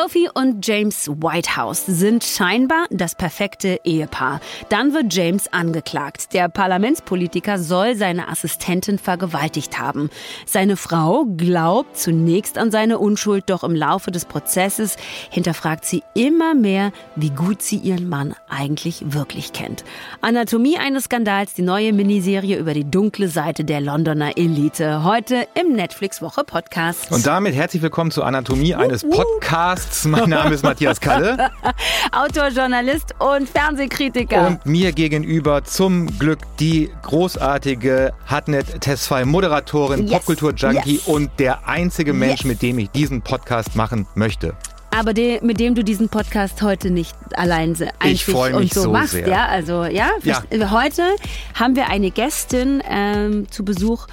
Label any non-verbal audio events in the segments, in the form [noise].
Sophie und James Whitehouse sind scheinbar das perfekte Ehepaar. Dann wird James angeklagt. Der Parlamentspolitiker soll seine Assistentin vergewaltigt haben. Seine Frau glaubt zunächst an seine Unschuld, doch im Laufe des Prozesses hinterfragt sie immer mehr, wie gut sie ihren Mann eigentlich wirklich kennt. Anatomie eines Skandals, die neue Miniserie über die dunkle Seite der Londoner Elite. Heute im Netflix Woche Podcast. Und damit herzlich willkommen zur Anatomie eines Podcasts. Mein Name ist Matthias Kalle. [laughs] Autor, Journalist und Fernsehkritiker. Und mir gegenüber zum Glück die großartige Hatnet Tesfay Moderatorin, yes. Popkultur-Junkie yes. und der einzige Mensch, yes. mit dem ich diesen Podcast machen möchte aber de, mit dem du diesen Podcast heute nicht allein einzig und so, so machst. Sehr. Ja, also ja, ja, heute haben wir eine Gästin ähm, zu Besuch,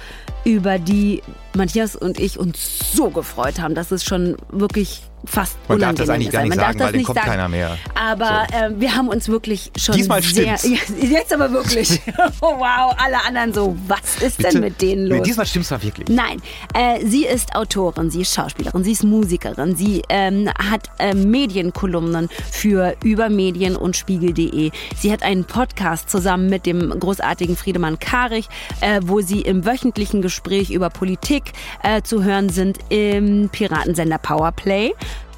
über die Matthias und ich uns so gefreut haben. Das ist schon wirklich fast Man darf das eigentlich gar nicht sagen, weil den kommt sagen. keiner mehr. Aber so. äh, wir haben uns wirklich schon Diesmal sehr... Stimmt's. [laughs] Jetzt aber wirklich. [laughs] oh, wow, alle anderen so, was ist Bitte? denn mit denen los? Nee, diesmal stimmt's mal wirklich. Nein, äh, sie ist Autorin, sie ist Schauspielerin, sie ist Musikerin, sie ähm, hat äh, Medienkolumnen für Übermedien und Spiegel.de. Sie hat einen Podcast zusammen mit dem großartigen Friedemann Karich, äh, wo sie im wöchentlichen Gespräch über Politik äh, zu hören sind im Piratensender Powerplay.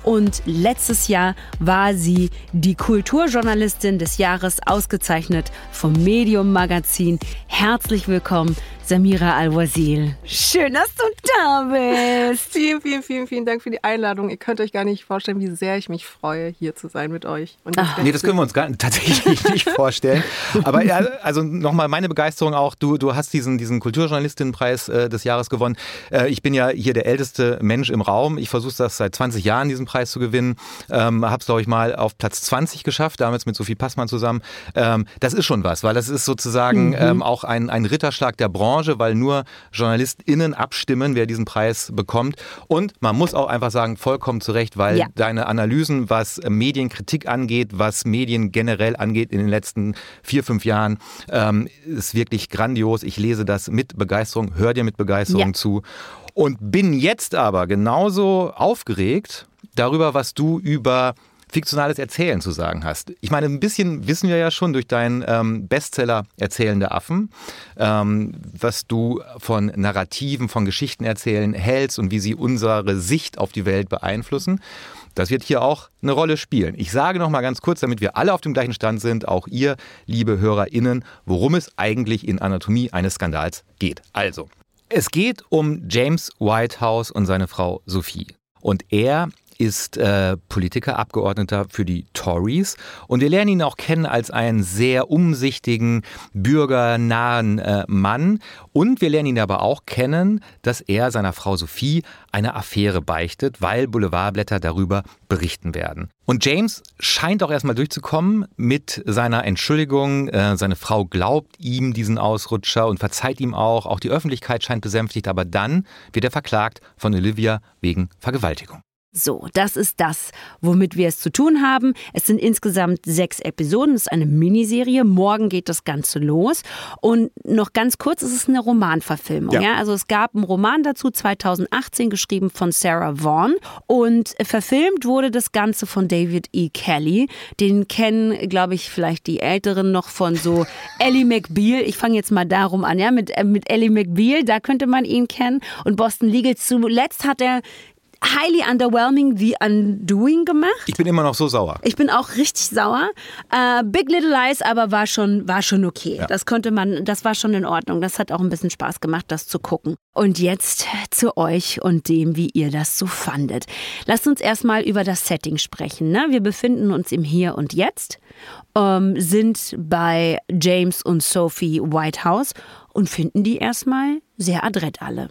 Und letztes Jahr war sie die Kulturjournalistin des Jahres ausgezeichnet vom Medium Magazin. Herzlich willkommen, Samira Al-Wazil. Schön, dass du da bist. Vielen, vielen, vielen, vielen Dank für die Einladung. Ihr könnt euch gar nicht vorstellen, wie sehr ich mich freue, hier zu sein mit euch. Und nee, das können wir uns gar tatsächlich nicht [laughs] vorstellen. Aber ja, also nochmal meine Begeisterung auch. Du, du hast diesen, diesen Kulturjournalistinnenpreis äh, des Jahres gewonnen. Äh, ich bin ja hier der älteste Mensch im Raum. Ich versuche das seit 20 Jahren, diesen Preis zu gewinnen. Ähm, Habe es, glaube ich, mal auf Platz 20 geschafft, damals mit Sophie Passmann zusammen. Ähm, das ist schon was, weil das ist sozusagen mhm. ähm, auch ein, ein Ritterschlag der Branche Branche, weil nur JournalistInnen abstimmen, wer diesen Preis bekommt. Und man muss auch einfach sagen, vollkommen zu Recht, weil ja. deine Analysen, was Medienkritik angeht, was Medien generell angeht in den letzten vier, fünf Jahren, ähm, ist wirklich grandios. Ich lese das mit Begeisterung, höre dir mit Begeisterung ja. zu. Und bin jetzt aber genauso aufgeregt darüber, was du über fiktionales Erzählen zu sagen hast. Ich meine, ein bisschen wissen wir ja schon durch deinen ähm, Bestseller Erzählende Affen, ähm, was du von Narrativen, von Geschichten erzählen hältst und wie sie unsere Sicht auf die Welt beeinflussen. Das wird hier auch eine Rolle spielen. Ich sage noch mal ganz kurz, damit wir alle auf dem gleichen Stand sind, auch ihr, liebe HörerInnen, worum es eigentlich in Anatomie eines Skandals geht. Also, es geht um James Whitehouse und seine Frau Sophie. Und er ist äh, Politiker, Abgeordneter für die Tories und wir lernen ihn auch kennen als einen sehr umsichtigen, bürgernahen äh, Mann und wir lernen ihn aber auch kennen, dass er seiner Frau Sophie eine Affäre beichtet, weil Boulevardblätter darüber berichten werden. Und James scheint auch erstmal durchzukommen mit seiner Entschuldigung. Äh, seine Frau glaubt ihm diesen Ausrutscher und verzeiht ihm auch. Auch die Öffentlichkeit scheint besänftigt, aber dann wird er verklagt von Olivia wegen Vergewaltigung. So, das ist das, womit wir es zu tun haben. Es sind insgesamt sechs Episoden, es ist eine Miniserie. Morgen geht das Ganze los. Und noch ganz kurz, es ist eine Romanverfilmung. Ja. ja. Also es gab einen Roman dazu, 2018, geschrieben von Sarah Vaughan. Und verfilmt wurde das Ganze von David E. Kelly. Den kennen, glaube ich, vielleicht die Älteren noch von so [laughs] Ellie McBeal. Ich fange jetzt mal darum an, ja, mit, äh, mit Ellie McBeal, da könnte man ihn kennen. Und Boston Legal zuletzt hat er highly underwhelming The Undoing gemacht. Ich bin immer noch so sauer. Ich bin auch richtig sauer. Uh, Big Little Lies aber war schon, war schon okay. Ja. Das konnte man, das war schon in Ordnung. Das hat auch ein bisschen Spaß gemacht, das zu gucken. Und jetzt zu euch und dem, wie ihr das so fandet. Lasst uns erstmal über das Setting sprechen. Ne? Wir befinden uns im Hier und Jetzt, ähm, sind bei James und Sophie Whitehouse und finden die erstmal sehr adrett alle.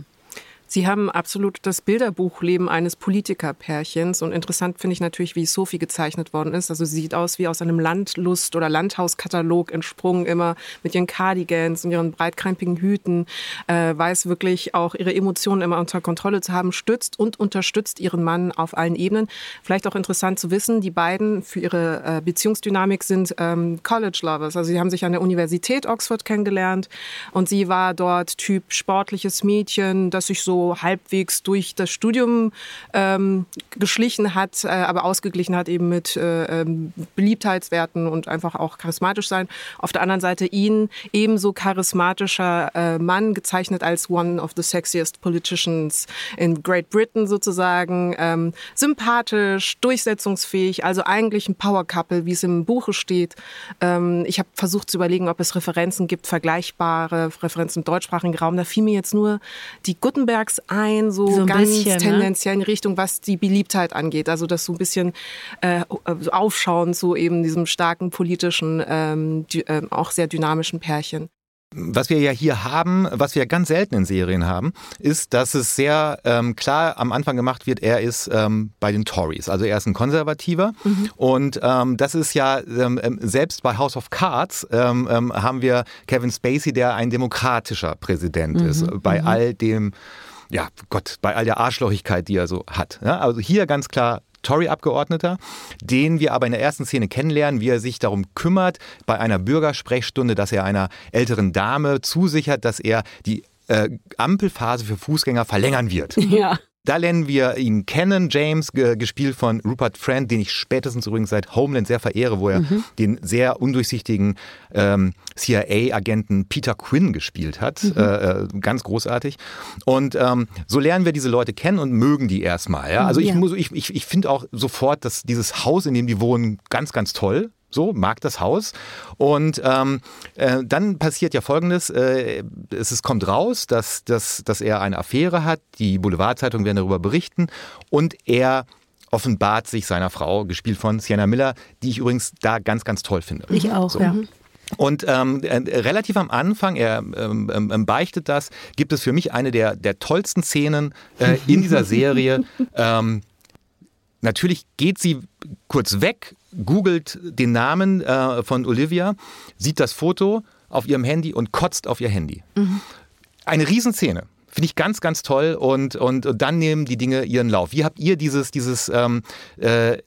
Sie haben absolut das Bilderbuchleben eines Politikerpärchens. Und interessant finde ich natürlich, wie Sophie gezeichnet worden ist. Also sie sieht aus wie aus einem Landlust- oder Landhauskatalog entsprungen, immer mit ihren Cardigans und ihren breitkrempigen Hüten, äh, weiß wirklich auch ihre Emotionen immer unter Kontrolle zu haben, stützt und unterstützt ihren Mann auf allen Ebenen. Vielleicht auch interessant zu wissen, die beiden für ihre äh, Beziehungsdynamik sind ähm, College Lovers. Also sie haben sich an der Universität Oxford kennengelernt und sie war dort Typ sportliches Mädchen, das sich so halbwegs durch das Studium ähm, geschlichen hat, äh, aber ausgeglichen hat eben mit äh, ähm, Beliebtheitswerten und einfach auch charismatisch sein. Auf der anderen Seite ihn ebenso charismatischer äh, Mann gezeichnet als one of the sexiest politicians in Great Britain sozusagen. Ähm, sympathisch, durchsetzungsfähig, also eigentlich ein Power Couple, wie es im Buche steht. Ähm, ich habe versucht zu überlegen, ob es Referenzen gibt, vergleichbare Referenzen im deutschsprachigen Raum. Da fiel mir jetzt nur die Gutenbergs ein, so, so ganz bisschen, ne? tendenziell ne? in Richtung, was die Beliebtheit angeht. Also das so ein bisschen äh, aufschauen zu eben diesem starken politischen, ähm, äh, auch sehr dynamischen Pärchen. Was wir ja hier haben, was wir ganz selten in Serien haben, ist, dass es sehr ähm, klar am Anfang gemacht wird, er ist ähm, bei den Tories. Also er ist ein Konservativer. Mhm. Und ähm, das ist ja, ähm, ähm, selbst bei House of Cards ähm, haben wir Kevin Spacey, der ein demokratischer Präsident mhm. ist. Bei mhm. all dem ja, Gott, bei all der Arschlochigkeit, die er so hat. Ja, also hier ganz klar Tory-Abgeordneter, den wir aber in der ersten Szene kennenlernen, wie er sich darum kümmert, bei einer Bürgersprechstunde, dass er einer älteren Dame zusichert, dass er die äh, Ampelphase für Fußgänger verlängern wird. Ja. Da lernen wir ihn kennen, James, gespielt von Rupert Friend, den ich spätestens übrigens seit Homeland sehr verehre, wo er mhm. den sehr undurchsichtigen ähm, CIA-Agenten Peter Quinn gespielt hat. Mhm. Äh, äh, ganz großartig. Und ähm, so lernen wir diese Leute kennen und mögen die erstmal. Ja? Also ich, ja. ich, ich, ich finde auch sofort, dass dieses Haus, in dem die wohnen, ganz, ganz toll. So, mag das Haus. Und ähm, äh, dann passiert ja Folgendes. Äh, es, es kommt raus, dass, dass, dass er eine Affäre hat. Die Boulevardzeitungen werden darüber berichten. Und er offenbart sich seiner Frau, gespielt von Sienna Miller, die ich übrigens da ganz, ganz toll finde. Ich auch, so. ja. Und ähm, äh, relativ am Anfang, er ähm, ähm, beichtet das, gibt es für mich eine der, der tollsten Szenen äh, in dieser [laughs] Serie. ähm, natürlich geht sie kurz weg, googelt den Namen äh, von Olivia, sieht das Foto auf ihrem Handy und kotzt auf ihr Handy. Mhm. Eine Riesenszene. Finde ich ganz, ganz toll und, und, und, dann nehmen die Dinge ihren Lauf. Wie habt ihr dieses, dieses, ähm, äh,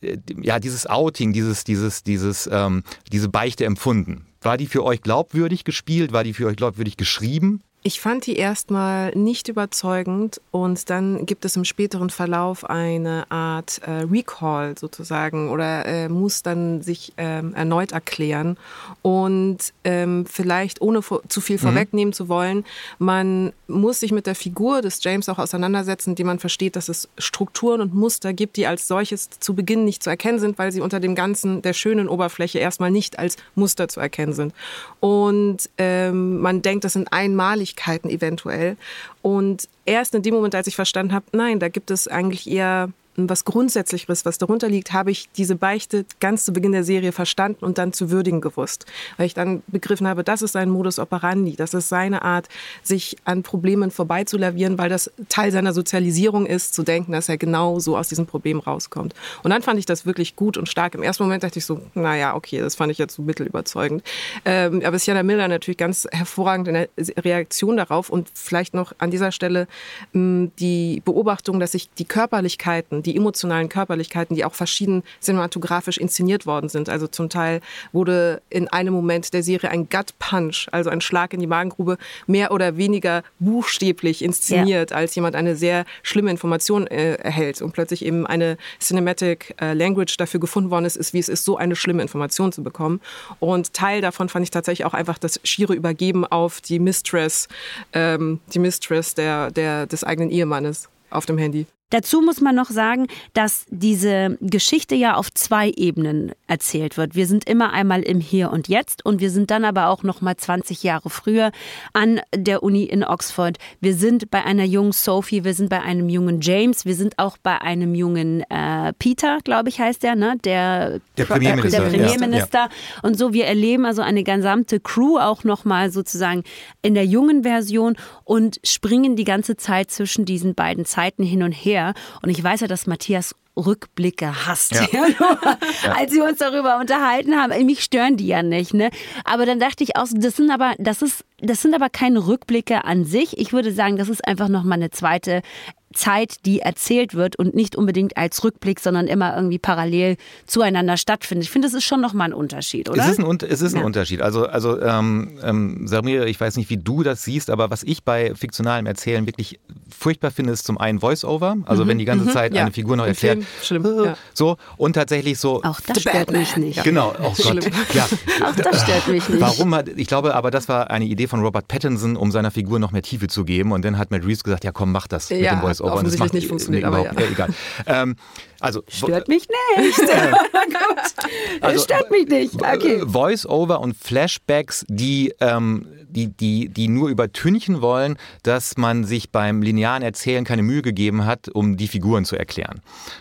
ja, dieses Outing, dieses, dieses, dieses, ähm, diese Beichte empfunden? War die für euch glaubwürdig gespielt? War die für euch glaubwürdig geschrieben? Ich fand die erstmal nicht überzeugend und dann gibt es im späteren Verlauf eine Art äh, Recall sozusagen oder äh, muss dann sich ähm, erneut erklären und ähm, vielleicht ohne zu viel mhm. vorwegnehmen zu wollen, man muss sich mit der Figur des James auch auseinandersetzen, die man versteht, dass es Strukturen und Muster gibt, die als solches zu Beginn nicht zu erkennen sind, weil sie unter dem Ganzen der schönen Oberfläche erstmal nicht als Muster zu erkennen sind. Und ähm, man denkt, das sind einmalig Möglichkeiten eventuell. Und erst in dem Moment, als ich verstanden habe, nein, da gibt es eigentlich eher was Grundsätzlicheres, was darunter liegt, habe ich diese Beichte ganz zu Beginn der Serie verstanden und dann zu würdigen gewusst. Weil ich dann begriffen habe, das ist sein Modus operandi, das ist seine Art, sich an Problemen vorbeizulavieren, weil das Teil seiner Sozialisierung ist, zu denken, dass er genau so aus diesem Problem rauskommt. Und dann fand ich das wirklich gut und stark. Im ersten Moment dachte ich so, naja, okay, das fand ich jetzt so mittelüberzeugend. Ähm, aber Sienna Miller natürlich ganz hervorragend in der Reaktion darauf und vielleicht noch an dieser Stelle mh, die Beobachtung, dass sich die Körperlichkeiten, die die emotionalen Körperlichkeiten, die auch verschieden cinematografisch inszeniert worden sind. Also zum Teil wurde in einem Moment der Serie ein Gut Punch, also ein Schlag in die Magengrube, mehr oder weniger buchstäblich inszeniert, ja. als jemand eine sehr schlimme Information äh, erhält und plötzlich eben eine Cinematic äh, Language dafür gefunden worden ist, ist, wie es ist, so eine schlimme Information zu bekommen. Und Teil davon fand ich tatsächlich auch einfach das schiere Übergeben auf die Mistress, ähm, die Mistress der, der, des eigenen Ehemannes auf dem Handy. Dazu muss man noch sagen, dass diese Geschichte ja auf zwei Ebenen erzählt wird. Wir sind immer einmal im Hier und Jetzt und wir sind dann aber auch noch mal 20 Jahre früher an der Uni in Oxford. Wir sind bei einer jungen Sophie, wir sind bei einem jungen James, wir sind auch bei einem jungen äh, Peter, glaube ich, heißt der, ne? Der, der Premierminister. Der Premierminister. Ja. Und so, wir erleben also eine gesamte Crew auch noch mal sozusagen in der jungen Version und springen die ganze Zeit zwischen diesen beiden Zeiten hin und her her. Und ich weiß ja, dass Matthias Rückblicke hasst. Ja. [laughs] ja. Als wir uns darüber unterhalten haben, mich stören die ja nicht. Ne? Aber dann dachte ich auch, das sind aber, das ist, das sind aber keine Rückblicke an sich. Ich würde sagen, das ist einfach nochmal eine zweite Zeit, die erzählt wird und nicht unbedingt als Rückblick, sondern immer irgendwie parallel zueinander stattfindet. Ich finde, das ist schon nochmal ein Unterschied, oder? Es ist ein, es ist ein ja. Unterschied. Also, also ähm, ähm, Samir, ich weiß nicht, wie du das siehst, aber was ich bei fiktionalem Erzählen wirklich furchtbar finde, ist zum einen Voice-Over, also wenn die ganze Mhm. Zeit Ja. eine Figur noch erklärt. Schlimm, ja. So, und tatsächlich so. Auch das stört Batman. mich nicht. Genau, oh Gott. [laughs] Auch das stört mich nicht. Warum hat, ich glaube aber, das war eine Idee von Robert Pattinson, um seiner Figur noch mehr Tiefe zu geben. Und dann hat Matt Reeves gesagt, ja komm, mach das mit dem Voice-Over. Das offensichtlich macht nicht funktioniert, nee, aber ja. äh, egal. Ähm, also, Stört mich nicht. [laughs] [laughs] Also, stört mich nicht. Okay. äh, Voice-Over und Flashbacks, die, ähm, die, die, die nur übertünchen wollen, dass man sich beim linearen Erzählen keine Mühe gegeben hat, um die Figuren zu erklären.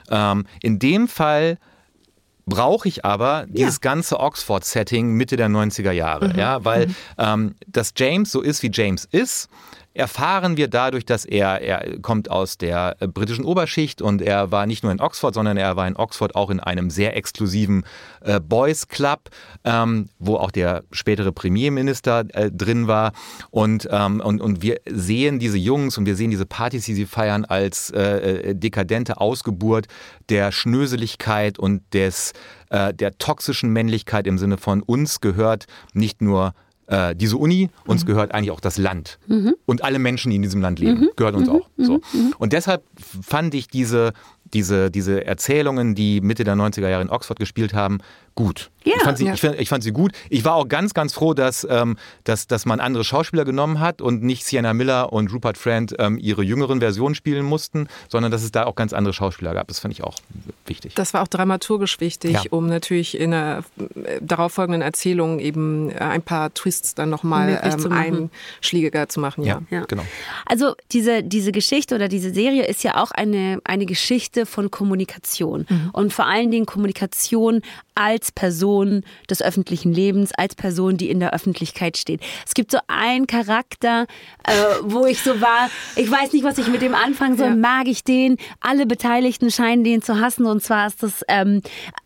Ähm, in dem Fall brauche ich aber dieses ganze Oxford-Setting Mitte der 90er Jahre, ja, weil ähm, dass James so ist, wie James ist, erfahren wir dadurch, dass er, er kommt aus der äh, britischen Oberschicht und er war nicht nur in Oxford, sondern er war in Oxford auch in einem sehr exklusiven äh, Boys Club, ähm, wo auch der spätere Premierminister äh, drin war. Und, ähm, und, und wir sehen diese Jungs und wir sehen diese Partys, die sie feiern, als äh, äh, dekadente Ausgeburt der Schnöseligkeit und des, äh, der toxischen Männlichkeit im Sinne von uns gehört nicht nur äh, diese Uni, uns gehört eigentlich auch das Land. Und alle Menschen, die in diesem Land leben, gehört uns auch. So. Und deshalb fand ich diese, diese, diese Erzählungen, die Mitte der 90er Jahre in Oxford gespielt haben, gut. Ja. ich, fand sie, Ja. ich, fand, ich fand sie gut. Ich war auch ganz, ganz froh, dass, ähm, dass, dass man andere Schauspieler genommen hat und nicht Sienna Miller und Rupert Friend ähm, ihre jüngeren Versionen spielen mussten, sondern dass es da auch ganz andere Schauspieler gab. Das fand ich auch wichtig. Das war auch dramaturgisch wichtig, Ja. um natürlich in einer äh, darauffolgenden Erzählung eben äh, ein paar Twists dann nochmal ähm, einschlägiger zu machen. Ja. Ja. genau. Also diese, diese Geschichte oder diese Serie ist ja auch eine, eine Geschichte von Kommunikation. Und vor allen Dingen Kommunikation als Person des öffentlichen Lebens, als Person, die in der Öffentlichkeit steht. Es gibt so einen Charakter, äh, wo ich so war, ich weiß nicht, was ich mit dem anfangen soll. Ja. Mag ich den? Alle Beteiligten scheinen den zu hassen. Und zwar ist das ähm,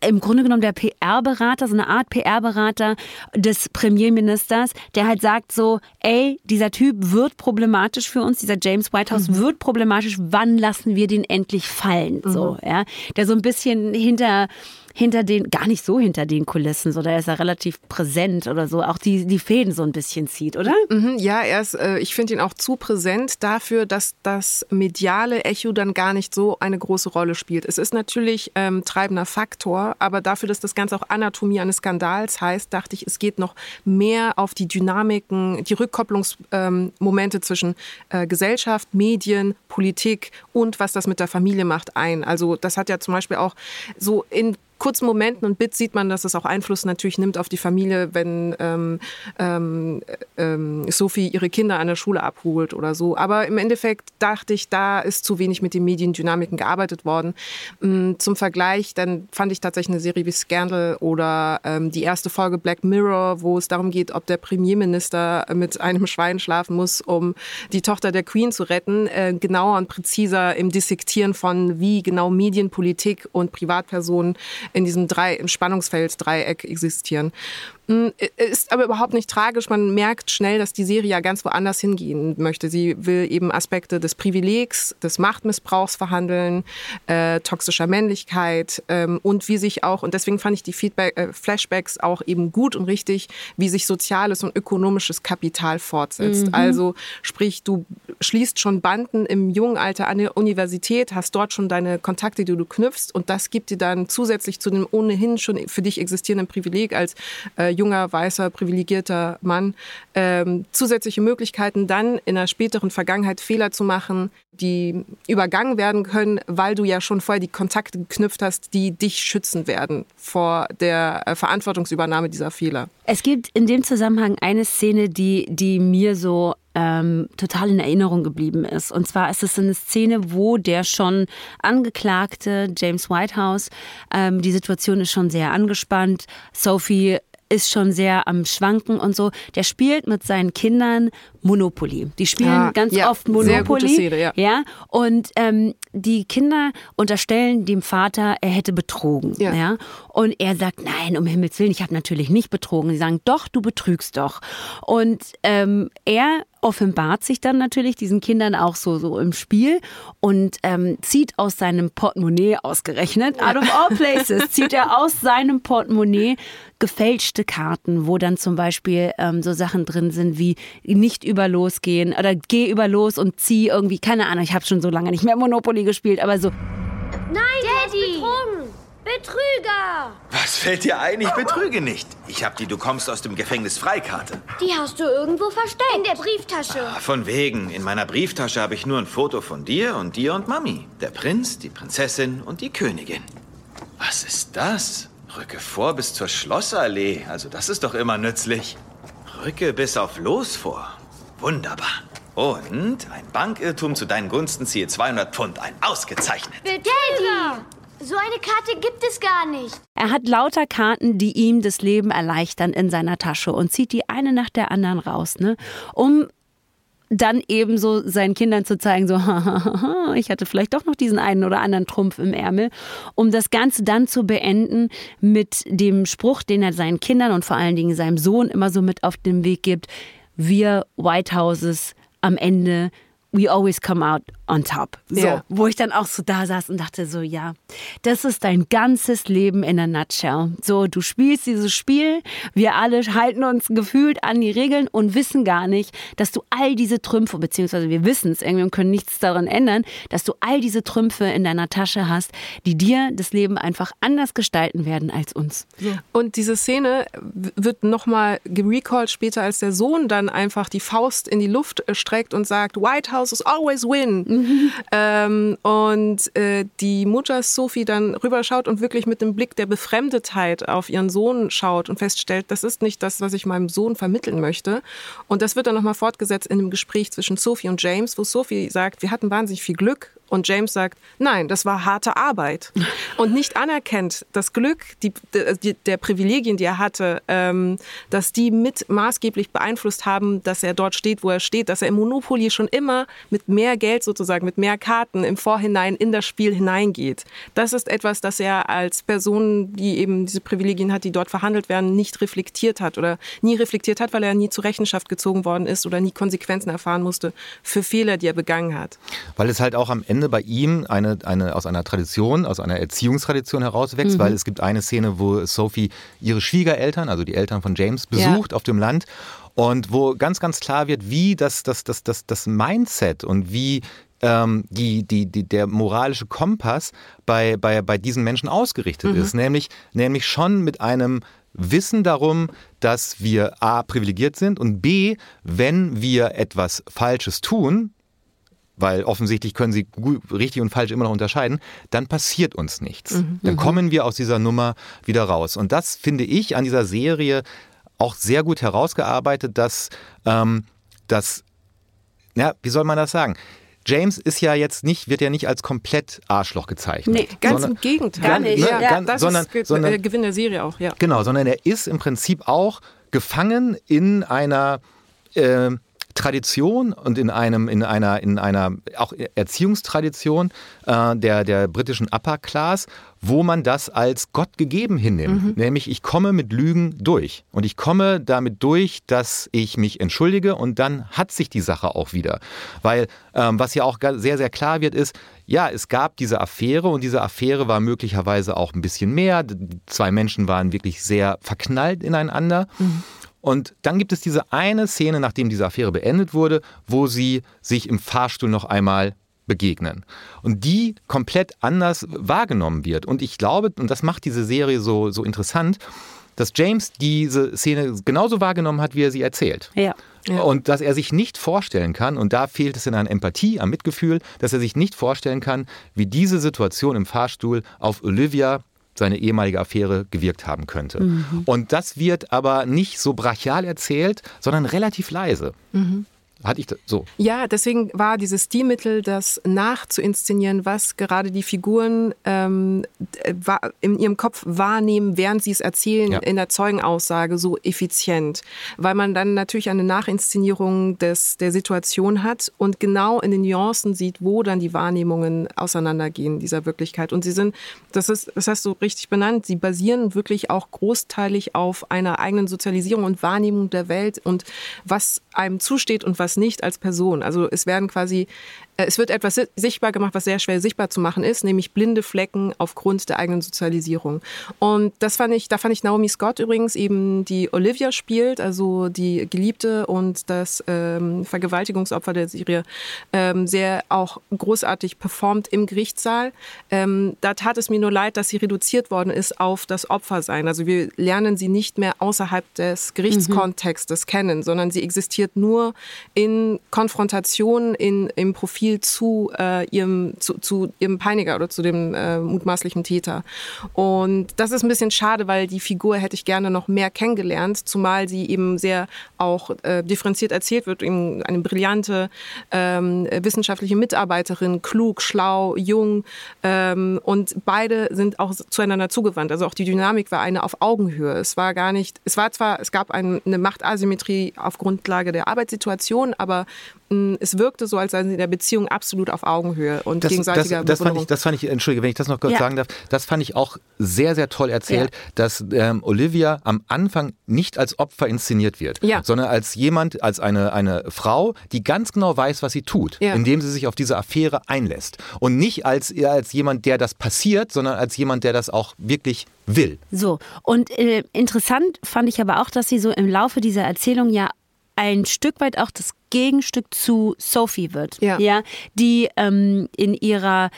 im Grunde genommen der PR-Berater, so eine Art PR-Berater des Premierministers, der halt sagt so, ey, dieser Typ wird problematisch für uns, dieser James Whitehouse wird problematisch, wann lassen wir den endlich fallen? So, ja. Der so ein bisschen hinter hinter den, gar nicht so hinter den Kulissen, so da ist er relativ präsent oder so, auch die, die Fäden so ein bisschen zieht, oder? Mhm, ja, er ist, äh, ich finde ihn auch zu präsent dafür, dass das mediale Echo dann gar nicht so eine große Rolle spielt. Es ist natürlich ähm, treibender Faktor, aber dafür, dass das Ganze auch Anatomie eines Skandals heißt, dachte ich, es geht noch mehr auf die Dynamiken, die Rückkopplungsmomente ähm, zwischen äh, Gesellschaft, Medien, Politik und was das mit der Familie macht ein. Also das hat ja zum Beispiel auch so in kurzen Momenten und Bits sieht man, dass es auch Einfluss natürlich nimmt auf die Familie, wenn ähm, ähm, ähm, Sophie ihre Kinder an der Schule abholt oder so. Aber im Endeffekt dachte ich, da ist zu wenig mit den Mediendynamiken gearbeitet worden. Ähm, Zum Vergleich, dann fand ich tatsächlich eine Serie wie Scandal oder ähm, die erste Folge Black Mirror, wo es darum geht, ob der Premierminister mit einem Schwein schlafen muss, um die Tochter der Queen zu retten, äh, genauer und präziser im Dissektieren von, wie genau Medienpolitik und Privatpersonen in diesem drei, im Spannungsfeld Dreieck existieren. Mm, Ist aber überhaupt nicht tragisch. Man merkt schnell, dass die Serie ja ganz woanders hingehen möchte. Sie will eben Aspekte des Privilegs, des Machtmissbrauchs verhandeln, äh, toxischer Männlichkeit ähm, und wie sich auch, und deswegen fand ich die Feedback, äh, Flashbacks auch eben gut und richtig, wie sich soziales und ökonomisches Kapital fortsetzt. Also sprich, du schließt schon Banden im jungen Alter an der Universität, hast dort schon deine Kontakte, die du knüpfst und das gibt dir dann zusätzlich zu dem ohnehin schon für dich existierenden Privileg als äh, junger, weißer, privilegierter Mann ähm, zusätzliche Möglichkeiten, dann in einer späteren Vergangenheit Fehler zu machen, die übergangen werden können, weil du ja schon vorher die Kontakte geknüpft hast, die dich schützen werden vor der äh, Verantwortungsübernahme dieser Fehler. Es gibt in dem Zusammenhang eine Szene, die, die mir so ähm, total in Erinnerung geblieben ist. Und zwar ist es eine Szene, wo der schon angeklagte James Whitehouse, ähm, die Situation ist schon sehr angespannt. Sophie ist schon sehr am Schwanken und so. Der spielt mit seinen Kindern Monopoly. Die spielen Ah, ganz ja, oft Monopoly. Szene, ja. ja. Und ähm, die Kinder unterstellen dem Vater, er hätte betrogen. Ja. Ja. Und er sagt, nein, um Himmels Willen, ich habe natürlich nicht betrogen. Sie sagen, doch, du betrügst doch. Und ähm, er offenbart sich dann natürlich diesen Kindern auch so, so im Spiel und ähm, zieht aus seinem Portemonnaie ausgerechnet, out of all places, [laughs] zieht er aus seinem Portemonnaie gefälschte Karten, wo dann zum Beispiel ähm, so Sachen drin sind wie nicht über losgehen oder geh über los und zieh irgendwie, keine Ahnung, ich habe schon so lange nicht mehr Monopoly gespielt, aber so. Nein! Betrüger! Was fällt dir ein? Ich betrüge nicht. Ich hab die Du kommst aus dem Gefängnis Freikarte. Die hast du irgendwo versteckt. In der Brieftasche. Ah, von wegen. In meiner Brieftasche habe ich nur ein Foto von dir und dir und Mami. Der Prinz, die Prinzessin und die Königin. Was ist das? Rücke vor bis zur Schlossallee. Also das ist doch immer nützlich. Rücke bis auf Los vor. Wunderbar. Und ein Bankirrtum zu deinen Gunsten ziehe 200 Pfund ein. Ausgezeichnet. Daddy! So eine Karte gibt es gar nicht. Er hat lauter Karten, die ihm das Leben erleichtern in seiner Tasche und zieht die eine nach der anderen raus, ne? Um dann eben so seinen Kindern zu zeigen, so, [laughs] ich hatte vielleicht doch noch diesen einen oder anderen Trumpf im Ärmel, um das Ganze dann zu beenden mit dem Spruch, den er seinen Kindern und vor allen Dingen seinem Sohn immer so mit auf den Weg gibt, wir White Houses am Ende, we always come out on top. So, ja. wo ich dann auch so da saß und dachte so, ja, das ist dein ganzes Leben in a nutshell. So, du spielst dieses Spiel, wir alle halten uns gefühlt an die Regeln und wissen gar nicht, dass du all diese Trümpfe, beziehungsweise wir wissen es irgendwie und können nichts daran ändern, dass du all diese Trümpfe in deiner Tasche hast, die dir das Leben einfach anders gestalten werden als uns. So. Und diese Szene wird nochmal gerecallt später, als der Sohn dann einfach die Faust in die Luft streckt und sagt, White House is always win. Mhm. Ähm, und äh, die Mutter Sophie dann rüberschaut und wirklich mit dem Blick der Befremdetheit auf ihren Sohn schaut und feststellt, das ist nicht das, was ich meinem Sohn vermitteln möchte. Und das wird dann nochmal fortgesetzt in einem Gespräch zwischen Sophie und James, wo Sophie sagt, wir hatten wahnsinnig viel Glück und James sagt, nein, das war harte Arbeit. Und nicht anerkennt das Glück die, die, der Privilegien, die er hatte, ähm, dass die mit maßgeblich beeinflusst haben, dass er dort steht, wo er steht, dass er im Monopoly schon immer mit mehr Geld sozusagen, mit mehr Karten im Vorhinein in das Spiel hineingeht. Das ist etwas, das er als Person, die eben diese Privilegien hat, die dort verhandelt werden, nicht reflektiert hat oder nie reflektiert hat, weil er nie zur Rechenschaft gezogen worden ist oder nie Konsequenzen erfahren musste für Fehler, die er begangen hat. Weil es halt auch am Ende Ende bei ihm eine, eine, aus einer Tradition, aus einer Erziehungstradition herauswächst, mhm. weil es gibt eine Szene, wo Sophie ihre Schwiegereltern, also die Eltern von James, besucht ja. auf dem Land und wo ganz, ganz klar wird, wie das, das, das, das, das Mindset und wie ähm, die, die, die, der moralische Kompass bei, bei, bei diesen Menschen ausgerichtet mhm. ist. Nämlich, nämlich schon mit einem Wissen darum, dass wir A, privilegiert sind und B, wenn wir etwas Falsches tun, weil offensichtlich können sie richtig und falsch immer noch unterscheiden, dann passiert uns nichts. Mhm. Dann mhm. kommen wir aus dieser Nummer wieder raus. Und das finde ich an dieser Serie auch sehr gut herausgearbeitet, dass ähm, das, ja, wie soll man das sagen? James ist ja jetzt nicht, wird ja nicht als komplett Arschloch gezeichnet. Nee, ganz sondern, im Gegenteil. Gar nicht. Ne, ja, ganz, das sondern, ist sondern, der Gewinn der Serie auch, ja. Genau, sondern er ist im Prinzip auch gefangen in einer äh, Tradition und in einem in einer in einer auch Erziehungstradition äh, der der britischen Upper Class, wo man das als Gott gegeben hinnimmt, mhm. nämlich ich komme mit Lügen durch und ich komme damit durch, dass ich mich entschuldige und dann hat sich die Sache auch wieder, weil ähm, was ja auch sehr sehr klar wird ist, ja, es gab diese Affäre und diese Affäre war möglicherweise auch ein bisschen mehr. Zwei Menschen waren wirklich sehr verknallt ineinander. Mhm. Und dann gibt es diese eine Szene, nachdem diese Affäre beendet wurde, wo sie sich im Fahrstuhl noch einmal begegnen. Und die komplett anders wahrgenommen wird. Und ich glaube, und das macht diese Serie so, so interessant, dass James diese Szene genauso wahrgenommen hat, wie er sie erzählt. Ja. Ja. Und dass er sich nicht vorstellen kann, und da fehlt es in an Empathie, am Mitgefühl, dass er sich nicht vorstellen kann, wie diese Situation im Fahrstuhl auf Olivia seine ehemalige Affäre gewirkt haben könnte. Mhm. Und das wird aber nicht so brachial erzählt, sondern relativ leise. Mhm. Hatte ich das so? Ja, deswegen war dieses Stilmittel, das nachzuinszenieren, was gerade die Figuren ähm, in ihrem Kopf wahrnehmen, während sie es erzählen, ja. in der Zeugenaussage so effizient. Weil man dann natürlich eine Nachinszenierung des, der Situation hat und genau in den Nuancen sieht, wo dann die Wahrnehmungen auseinandergehen dieser Wirklichkeit. Und sie sind, das ist, das hast du richtig benannt, sie basieren wirklich auch großteilig auf einer eigenen Sozialisierung und Wahrnehmung der Welt und was einem zusteht und was das nicht als Person. Also es werden quasi es wird etwas sichtbar gemacht, was sehr schwer sichtbar zu machen ist, nämlich blinde Flecken aufgrund der eigenen Sozialisierung. Und das fand ich, da fand ich Naomi Scott übrigens eben, die Olivia spielt, also die Geliebte und das ähm, Vergewaltigungsopfer der Serie, ähm, sehr auch großartig performt im Gerichtssaal. Ähm, da tat es mir nur leid, dass sie reduziert worden ist auf das Opfersein. Also wir lernen sie nicht mehr außerhalb des Gerichtskontextes mhm. kennen, sondern sie existiert nur in Konfrontation, in, im Profil viel zu, äh, ihrem, zu, zu ihrem Peiniger oder zu dem äh, mutmaßlichen Täter. Und das ist ein bisschen schade, weil die Figur hätte ich gerne noch mehr kennengelernt, zumal sie eben sehr auch äh, differenziert erzählt wird, eben eine brillante ähm, wissenschaftliche Mitarbeiterin, klug, schlau, jung ähm, und beide sind auch zueinander zugewandt. Also auch die Dynamik war eine auf Augenhöhe. Es war gar nicht, es war zwar, es gab ein, eine Machtasymmetrie auf Grundlage der Arbeitssituation, aber es wirkte so, als seien sie in der Beziehung absolut auf Augenhöhe und das, gegenseitiger das, das fand ich, das fand ich, entschuldige, wenn ich das noch kurz ja. sagen darf, das fand ich auch sehr, sehr toll erzählt, ja. dass ähm, Olivia am Anfang nicht als Opfer inszeniert wird, ja. sondern als jemand, als eine, eine Frau, die ganz genau weiß, was sie tut, indem sie sich auf diese Affäre einlässt. Und nicht als, als jemand, der das passiert, sondern als jemand, der das auch wirklich will. So, und äh, interessant fand ich aber auch, dass sie so im Laufe dieser Erzählung ja ein Stück weit auch das Gegenstück zu Sophie wird, ja, ja die ähm, in ihrer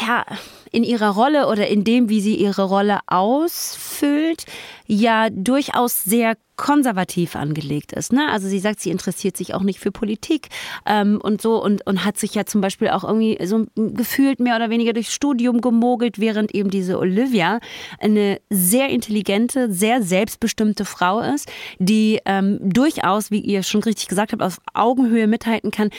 ja, in ihrer Rolle oder in dem, wie sie ihre Rolle ausfüllt, ja durchaus sehr konservativ angelegt ist. Ne? Also sie sagt, sie interessiert sich auch nicht für Politik ähm, und so und, und hat sich ja zum Beispiel auch irgendwie so gefühlt mehr oder weniger durchs Studium gemogelt, während eben diese Olivia eine sehr intelligente, sehr selbstbestimmte Frau ist, die ähm, durchaus, wie ihr schon richtig gesagt habt, auf Augenhöhe mithalten kann,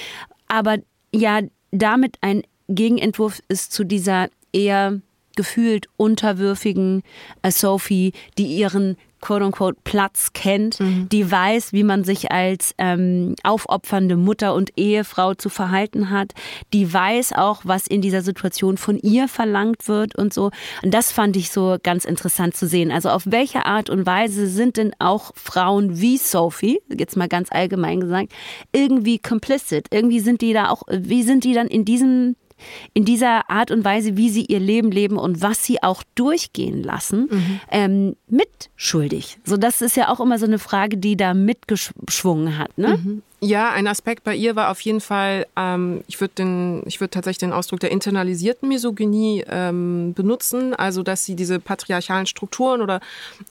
aber ja damit ein Gegenentwurf ist zu dieser eher gefühlt unterwürfigen Sophie, die ihren quote-unquote Platz kennt, mhm. die weiß, wie man sich als ähm, aufopfernde Mutter und Ehefrau zu verhalten hat, die weiß auch, was in dieser Situation von ihr verlangt wird und so. Und das fand ich so ganz interessant zu sehen. Also auf welche Art und Weise sind denn auch Frauen wie Sophie, jetzt mal ganz allgemein gesagt, irgendwie complicit? Irgendwie sind die da auch, wie sind die dann in diesem in dieser Art und Weise, wie sie ihr Leben leben und was sie auch durchgehen lassen, mhm. ähm, mitschuldig. So, das ist ja auch immer so eine Frage, die da mitgeschwungen hat. Ne? Mhm. Ja, ein Aspekt bei ihr war auf jeden Fall, ähm, ich würde würd tatsächlich den Ausdruck der internalisierten Misogynie ähm, benutzen, also dass sie diese patriarchalen Strukturen oder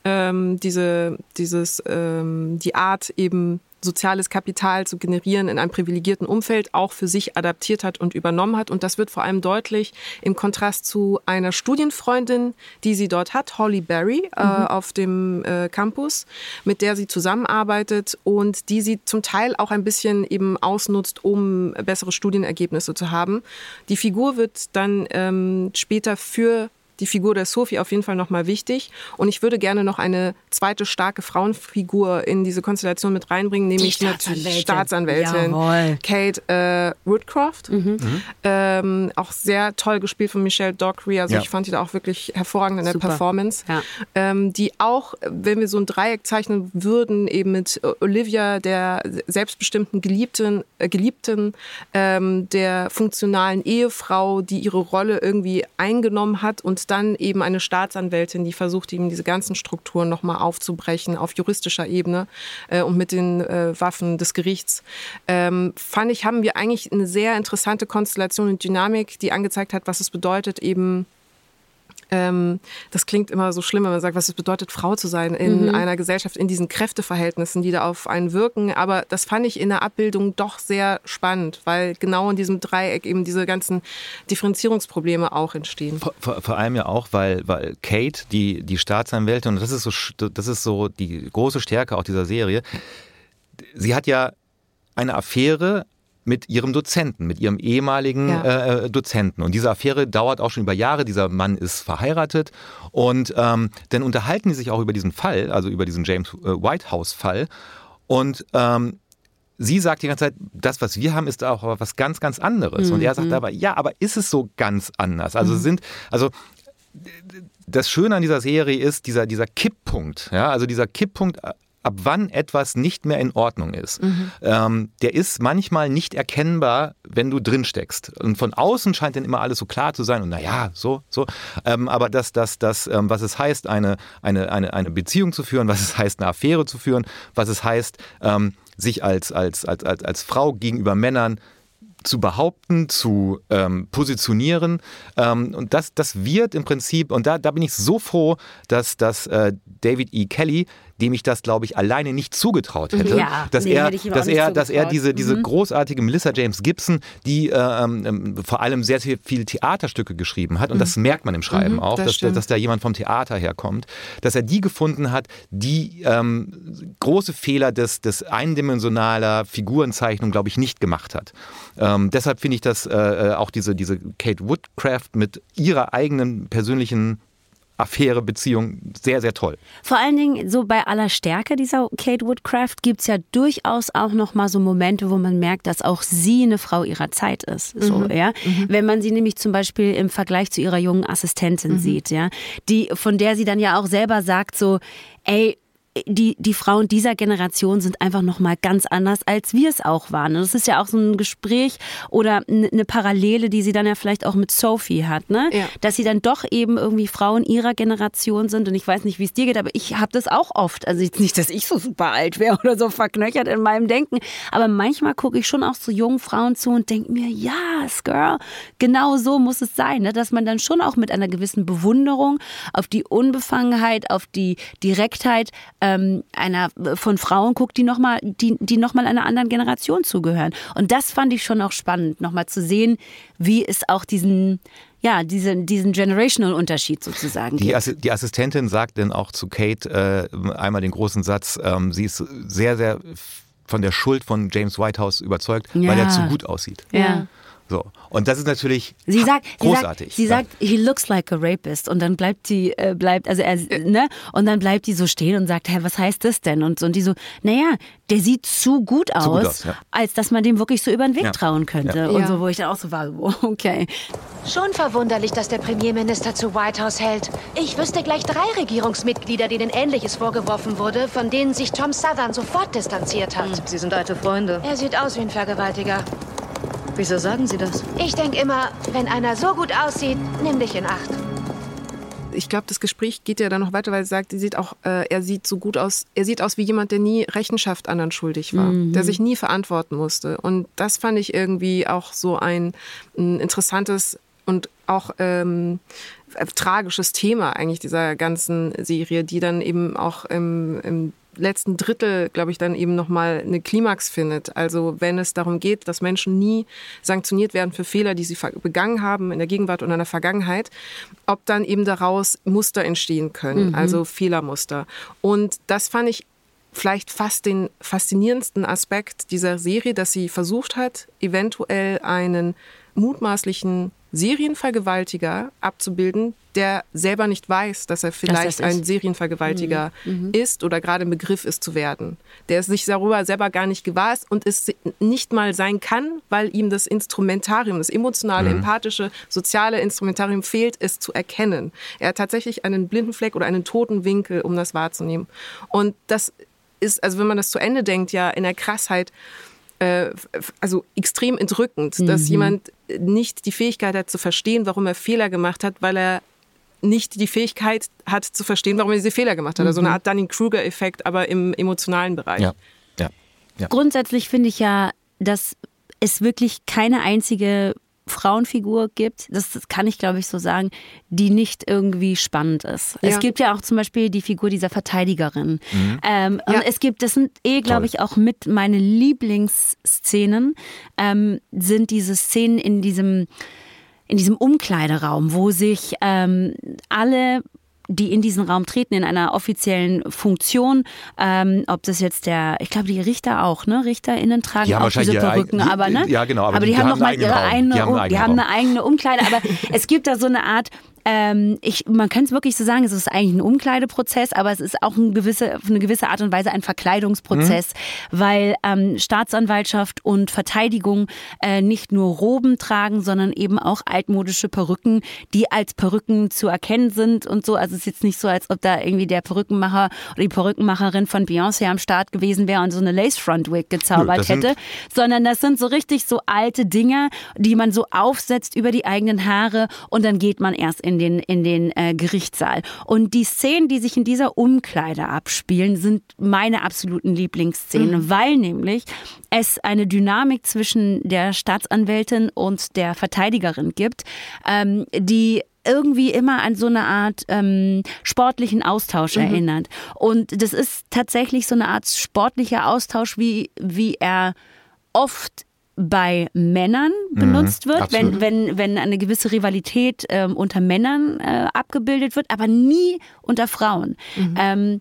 ähm, diese, dieses, ähm, die Art eben soziales Kapital zu generieren in einem privilegierten Umfeld auch für sich adaptiert hat und übernommen hat. Und das wird vor allem deutlich im Kontrast zu einer Studienfreundin, die sie dort hat, Holly Berry, äh, mhm. äh, auf dem äh, Campus, mit der sie zusammenarbeitet und die sie zum Teil auch ein bisschen eben ausnutzt, um bessere Studienergebnisse zu haben. Die Figur wird dann ähm, später für die Figur der Sophie auf jeden Fall nochmal wichtig. Und ich würde gerne noch eine zweite starke Frauenfigur in diese Konstellation mit reinbringen, nämlich die Staatsanwältin, Staatsanwältin Kate äh, Woodcroft. Mhm. Mhm. Ähm, auch sehr toll gespielt von Michelle Dockery. Also ja. ich fand die da auch wirklich hervorragend in der Super. Performance. Ja. Ähm, die auch, wenn wir so ein Dreieck zeichnen würden, eben mit Olivia, der selbstbestimmten Geliebten, äh, Geliebten ähm, der funktionalen Ehefrau, die ihre Rolle irgendwie eingenommen hat und dann eben eine Staatsanwältin, die versucht, eben diese ganzen Strukturen nochmal aufzubrechen auf juristischer Ebene äh, und mit den äh, Waffen des Gerichts. Ähm, fand ich, haben wir eigentlich eine sehr interessante Konstellation und Dynamik, die angezeigt hat, was es bedeutet, eben ähm, das klingt immer so schlimm, wenn man sagt, was es bedeutet, Frau zu sein in mhm. einer Gesellschaft, in diesen Kräfteverhältnissen, die da auf einen wirken. Aber das fand ich in der Abbildung doch sehr spannend, weil genau in diesem Dreieck eben diese ganzen Differenzierungsprobleme auch entstehen. Vor, vor, vor allem ja auch, weil, weil Kate, die, die Staatsanwältin, und das ist, so, das ist so die große Stärke auch dieser Serie, sie hat ja eine Affäre mit ihrem Dozenten, mit ihrem ehemaligen ja. äh, Dozenten. Und diese Affäre dauert auch schon über Jahre. Dieser Mann ist verheiratet. Und ähm, dann unterhalten die sich auch über diesen Fall, also über diesen James äh, Whitehouse-Fall. Und ähm, sie sagt die ganze Zeit, das, was wir haben, ist auch was ganz, ganz anderes. Mhm. Und er sagt mhm. aber, ja, aber ist es so ganz anders? Also mhm. sind, also das Schöne an dieser Serie ist dieser, dieser Kipppunkt, ja, also dieser Kipppunkt ab wann etwas nicht mehr in Ordnung ist, mhm. ähm, der ist manchmal nicht erkennbar, wenn du drin steckst. Und von außen scheint dann immer alles so klar zu sein und naja, so, so. Ähm, aber das, das, das, ähm, was es heißt, eine, eine, eine, eine Beziehung zu führen, was es heißt, eine Affäre zu führen, was es heißt, ähm, sich als, als, als, als, als Frau gegenüber Männern zu behaupten, zu ähm, positionieren. Ähm, und das, das wird im Prinzip, und da, da bin ich so froh, dass, dass äh, David E. Kelly dem ich das, glaube ich, alleine nicht zugetraut hätte. Ja, dass nee, er, dass er, dass er diese, diese mhm. großartige Melissa James Gibson, die äh, ähm, vor allem sehr, sehr viele Theaterstücke geschrieben hat, und mhm. das merkt man im Schreiben mhm, auch, das dass, dass da jemand vom Theater herkommt, dass er die gefunden hat, die ähm, große Fehler des, des eindimensionaler Figurenzeichnung, glaube ich, nicht gemacht hat. Ähm, deshalb finde ich das äh, äh, auch diese, diese Kate Woodcraft mit ihrer eigenen persönlichen Affäre, Beziehung sehr, sehr toll. Vor allen Dingen so bei aller Stärke dieser Kate Woodcraft gibt es ja durchaus auch noch mal so Momente, wo man merkt, dass auch sie eine Frau ihrer Zeit ist. So, mhm. ja? Mhm. Wenn man sie nämlich zum Beispiel im Vergleich zu ihrer jungen Assistentin mhm. sieht, ja, die, von der sie dann ja auch selber sagt, so, ey, die, die Frauen dieser Generation sind einfach nochmal ganz anders, als wir es auch waren. das ist ja auch so ein Gespräch oder eine Parallele, die sie dann ja vielleicht auch mit Sophie hat, ne? Ja. Dass sie dann doch eben irgendwie Frauen ihrer Generation sind. Und ich weiß nicht, wie es dir geht, aber ich habe das auch oft. Also nicht, dass ich so super alt wäre oder so verknöchert in meinem Denken. Aber manchmal gucke ich schon auch so jungen Frauen zu und denke mir, ja, yes, Girl, genau so muss es sein. Ne? Dass man dann schon auch mit einer gewissen Bewunderung auf die Unbefangenheit, auf die Direktheit ähm, einer von Frauen guckt, die nochmal, die, die noch einer anderen Generation zugehören. Und das fand ich schon auch spannend, nochmal zu sehen, wie es auch diesen ja, diesen, diesen Generational-Unterschied sozusagen. Die, Assi die, Assistentin sagt dann auch zu Kate äh, einmal den großen Satz, ähm, sie ist sehr, sehr von der Schuld von James Whitehouse überzeugt, ja. weil er zu gut aussieht. Ja. So. Und das ist natürlich sie sagt, großartig. Sie sagt, sie sagt, he looks like a rapist. Und dann bleibt die, äh, bleibt, also er, ne? Und dann bleibt die so stehen und sagt, hä, was heißt das denn? Und, so, und die so, naja, der sieht zu gut aus, zu gut aus ja. als dass man dem wirklich so über den Weg ja. trauen könnte. Ja. Und so, wo ich dann auch so war, [laughs] okay. Schon verwunderlich, dass der Premierminister zu White House hält. Ich wüsste gleich drei Regierungsmitglieder, denen Ähnliches vorgeworfen wurde, von denen sich Tom Southern sofort distanziert hat. Hm, sie sind alte Freunde. Er sieht aus wie ein Vergewaltiger. Wieso sagen Sie das? Ich denke immer, wenn einer so gut aussieht, nimm dich in Acht. Ich glaube, das Gespräch geht ja dann noch weiter, weil sie sagt, sie sieht auch, äh, er sieht so gut aus, er sieht aus wie jemand, der nie Rechenschaft anderen schuldig war, mhm. der sich nie verantworten musste. Und das fand ich irgendwie auch so ein, ein interessantes und auch ähm, äh, tragisches Thema eigentlich dieser ganzen Serie, die dann eben auch im, im letzten Drittel, glaube ich, dann eben nochmal eine Klimax findet. Also wenn es darum geht, dass Menschen nie sanktioniert werden für Fehler, die sie begangen haben in der Gegenwart und in der Vergangenheit, ob dann eben daraus Muster entstehen können, mhm. also Fehlermuster. Und das fand ich vielleicht fast den faszinierendsten Aspekt dieser Serie, dass sie versucht hat, eventuell einen mutmaßlichen Serienvergewaltiger abzubilden, der selber nicht weiß, dass er vielleicht das ein Serienvergewaltiger mhm. mhm. ist oder gerade im Begriff ist zu werden. Der es sich darüber selber gar nicht gewahr ist und es nicht mal sein kann, weil ihm das Instrumentarium, das emotionale, mhm. empathische, soziale Instrumentarium fehlt, es zu erkennen. Er hat tatsächlich einen blinden Fleck oder einen toten Winkel, um das wahrzunehmen. Und das ist, also wenn man das zu Ende denkt, ja in der Krassheit, äh, also extrem entrückend, mhm. dass jemand nicht die Fähigkeit hat zu verstehen, warum er Fehler gemacht hat, weil er nicht die Fähigkeit hat zu verstehen, warum er diese Fehler gemacht hat. Also eine mhm. Art Dunning-Kruger-Effekt, aber im emotionalen Bereich. Ja. Ja. Ja. Grundsätzlich finde ich ja, dass es wirklich keine einzige Frauenfigur gibt, das, das kann ich glaube ich so sagen, die nicht irgendwie spannend ist. Ja. Es gibt ja auch zum Beispiel die Figur dieser Verteidigerin. Mhm. Ähm, ja. Und es gibt, das sind eh glaube ich auch mit meine Lieblingsszenen, ähm, sind diese Szenen in diesem in diesem Umkleideraum, wo sich ähm, alle die in diesen Raum treten, in einer offiziellen Funktion. Ähm, ob das jetzt der, ich glaube, die Richter auch, ne? RichterInnen tragen ja, auch diese Perücken, ja, aber ne? Ja, genau. Aber, aber die, die, haben nochmal ihre eigene, die haben, um, die haben eine eigene Umkleide. Aber [laughs] es gibt da so eine Art ähm, ich, man kann es wirklich so sagen, es ist eigentlich ein Umkleideprozess, aber es ist auch ein gewisse, auf eine gewisse Art und Weise ein Verkleidungsprozess, mhm. weil ähm, Staatsanwaltschaft und Verteidigung äh, nicht nur Roben tragen, sondern eben auch altmodische Perücken, die als Perücken zu erkennen sind und so. Also es ist jetzt nicht so, als ob da irgendwie der Perückenmacher oder die Perückenmacherin von Beyoncé am Start gewesen wäre und so eine Lace Front Wig gezaubert Nö, hätte, sondern das sind so richtig so alte Dinge, die man so aufsetzt über die eigenen Haare und dann geht man erst in den, in den äh, Gerichtssaal. Und die Szenen, die sich in dieser Umkleide abspielen, sind meine absoluten Lieblingsszenen, mhm. weil nämlich es eine Dynamik zwischen der Staatsanwältin und der Verteidigerin gibt, ähm, die irgendwie immer an so eine Art ähm, sportlichen Austausch mhm. erinnert. Und das ist tatsächlich so eine Art sportlicher Austausch, wie, wie er oft bei Männern mhm, benutzt mhm, wird, wenn, wenn, wenn eine gewisse Rivalität ähm, unter Männern äh, abgebildet wird, aber nie unter Frauen. Mhm. Ähm,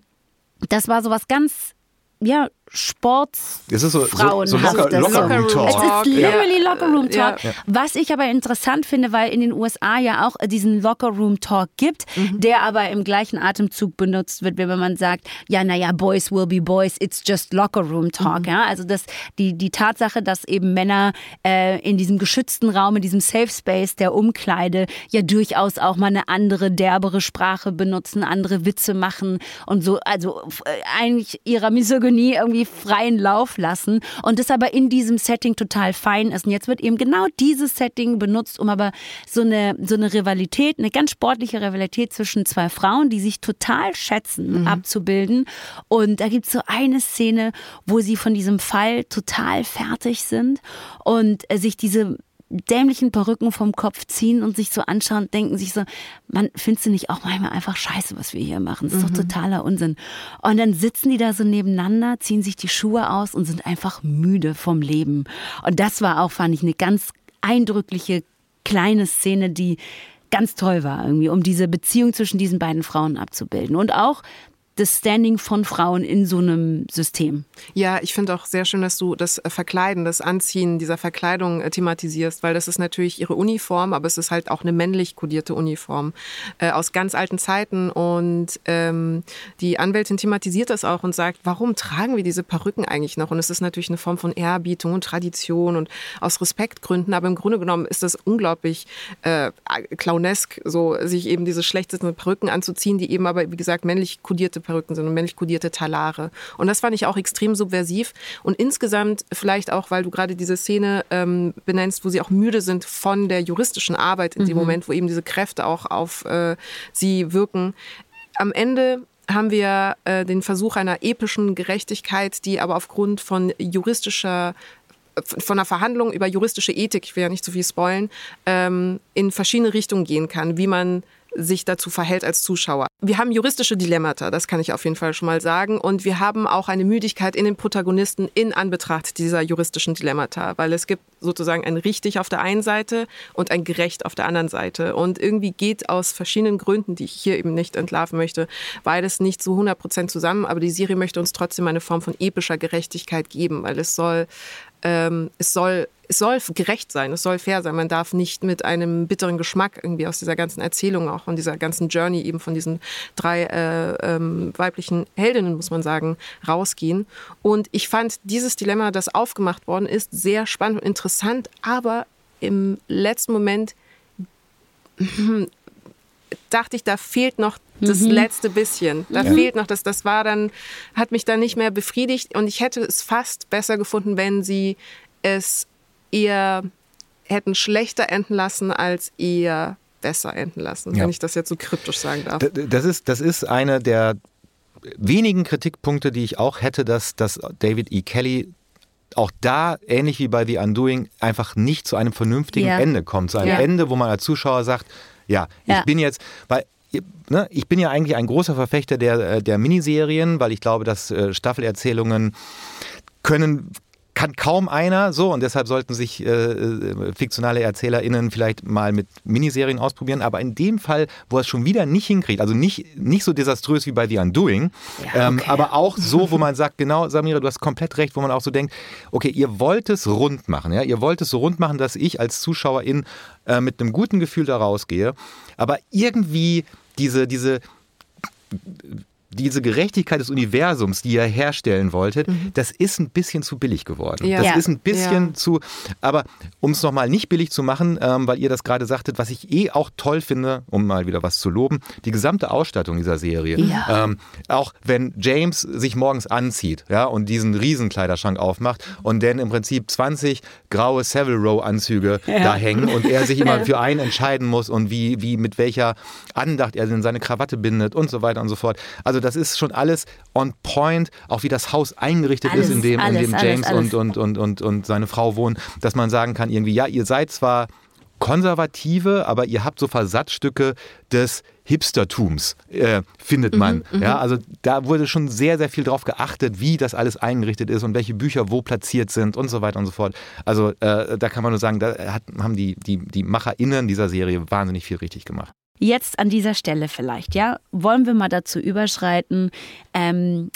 das war so was ganz ja, Sports es ist so, so, so locker, locker, Room Talk. Es ist literally ja. Locker Room Talk. Ja. Was ich aber interessant finde, weil in den USA ja auch diesen Locker Room Talk gibt, mhm. der aber im gleichen Atemzug benutzt wird, wenn man sagt, ja, naja, Boys will be Boys, it's just Locker Room Talk. Mhm. Ja, also das, die, die Tatsache, dass eben Männer äh, in diesem geschützten Raum, in diesem Safe Space der Umkleide ja durchaus auch mal eine andere, derbere Sprache benutzen, andere Witze machen und so, also äh, eigentlich ihrer Misogynie irgendwie freien Lauf lassen und das aber in diesem Setting total fein ist. Und jetzt wird eben genau dieses Setting benutzt, um aber so eine, so eine Rivalität, eine ganz sportliche Rivalität zwischen zwei Frauen, die sich total schätzen, mhm. abzubilden. Und da gibt es so eine Szene, wo sie von diesem Fall total fertig sind und sich diese dämlichen Perücken vom Kopf ziehen und sich so anschauen, denken sich so, man findest du nicht auch manchmal einfach scheiße, was wir hier machen? Das ist mhm. doch totaler Unsinn. Und dann sitzen die da so nebeneinander, ziehen sich die Schuhe aus und sind einfach müde vom Leben. Und das war auch, fand ich, eine ganz eindrückliche kleine Szene, die ganz toll war, irgendwie, um diese Beziehung zwischen diesen beiden Frauen abzubilden. Und auch das Standing von Frauen in so einem System. Ja, ich finde auch sehr schön, dass du das äh, Verkleiden, das Anziehen dieser Verkleidung äh, thematisierst, weil das ist natürlich ihre Uniform, aber es ist halt auch eine männlich kodierte Uniform äh, aus ganz alten Zeiten. Und ähm, die Anwältin thematisiert das auch und sagt, warum tragen wir diese Perücken eigentlich noch? Und es ist natürlich eine Form von Ehrbietung und Tradition und aus Respektgründen, aber im Grunde genommen ist das unglaublich äh, clownesk, so sich eben diese schlecht sitzenden Perücken anzuziehen, die eben aber, wie gesagt, männlich kodierte Perücken Perücken sind und männlich kodierte Talare. Und das fand ich auch extrem subversiv. Und insgesamt vielleicht auch, weil du gerade diese Szene ähm, benennst, wo sie auch müde sind von der juristischen Arbeit in mhm. dem Moment, wo eben diese Kräfte auch auf äh, sie wirken. Am Ende haben wir äh, den Versuch einer epischen Gerechtigkeit, die aber aufgrund von juristischer von einer Verhandlung über juristische Ethik, ich will ja nicht zu viel spoilen, ähm, in verschiedene Richtungen gehen kann, wie man sich dazu verhält als Zuschauer. Wir haben juristische Dilemmata, das kann ich auf jeden Fall schon mal sagen. Und wir haben auch eine Müdigkeit in den Protagonisten in Anbetracht dieser juristischen Dilemmata, weil es gibt sozusagen ein richtig auf der einen Seite und ein gerecht auf der anderen Seite. Und irgendwie geht aus verschiedenen Gründen, die ich hier eben nicht entlarven möchte, beides nicht zu 100 Prozent zusammen. Aber die Serie möchte uns trotzdem eine Form von epischer Gerechtigkeit geben, weil es soll ähm, es soll es soll gerecht sein, es soll fair sein. Man darf nicht mit einem bitteren Geschmack irgendwie aus dieser ganzen Erzählung, auch von dieser ganzen Journey eben von diesen drei äh, ähm, weiblichen Heldinnen, muss man sagen, rausgehen. Und ich fand dieses Dilemma, das aufgemacht worden ist, sehr spannend und interessant, aber im letzten Moment dachte ich, da fehlt noch das mhm. letzte bisschen. Da ja. fehlt noch das. Das war dann, hat mich dann nicht mehr befriedigt und ich hätte es fast besser gefunden, wenn sie es eher hätten schlechter enden lassen als eher besser enden lassen, ja. wenn ich das jetzt so kryptisch sagen darf. Das ist, das ist einer der wenigen Kritikpunkte, die ich auch hätte, dass, dass David E. Kelly auch da, ähnlich wie bei The Undoing, einfach nicht zu einem vernünftigen ja. Ende kommt. Zu einem ja. Ende, wo man als Zuschauer sagt, ja, ich ja. bin jetzt, weil ne, ich bin ja eigentlich ein großer Verfechter der, äh, der Miniserien, weil ich glaube, dass äh, Staffelerzählungen können kann kaum einer so und deshalb sollten sich äh, äh fiktionale ErzählerInnen vielleicht mal mit Miniserien ausprobieren. Aber in dem Fall, wo er es schon wieder nicht hinkriegt, also nicht, nicht so desaströs wie bei The Undoing, ja, ähm, okay. ähm, aber auch so, wo man sagt, genau, Samira, du hast komplett recht, wo man auch so denkt, okay, ihr wollt es rund machen, ja, ihr wollt es so rund machen, dass ich als Zuschauerin äh, mit einem guten Gefühl da rausgehe, aber irgendwie diese, diese diese Gerechtigkeit des Universums, die ihr herstellen wolltet, mhm. das ist ein bisschen zu billig geworden. Ja. Das ja. ist ein bisschen ja. zu, aber um es nochmal nicht billig zu machen, ähm, weil ihr das gerade sagtet, was ich eh auch toll finde, um mal wieder was zu loben, die gesamte Ausstattung dieser Serie. Ähm, auch wenn James sich morgens anzieht ja, und diesen Riesenkleiderschrank aufmacht und dann im Prinzip 20 graue Savile Row Anzüge da hängen und er sich immer für einen entscheiden muss und wie, wie mit welcher Andacht er denn seine Krawatte bindet und so weiter und so fort. Also das ist schon alles on point, auch wie das Haus eingerichtet alles, ist, in dem, alles, in dem James alles, Und, und, und, und seine Frau wohnen, dass man sagen kann, irgendwie, ja, ihr seid zwar konservative, aber ihr habt so Versatzstücke des Hipstertums, äh, findet man. Mhm, mhm, ja, also da wurde schon sehr, sehr viel drauf geachtet, wie das alles eingerichtet ist und welche Bücher wo platziert sind und so weiter und so fort. Also äh, da kann man nur sagen, da hat, haben die, die, die MacherInnen dieser Serie wahnsinnig viel richtig gemacht. Jetzt an dieser Stelle vielleicht, ja, wollen wir mal dazu überschreiten. Ähm,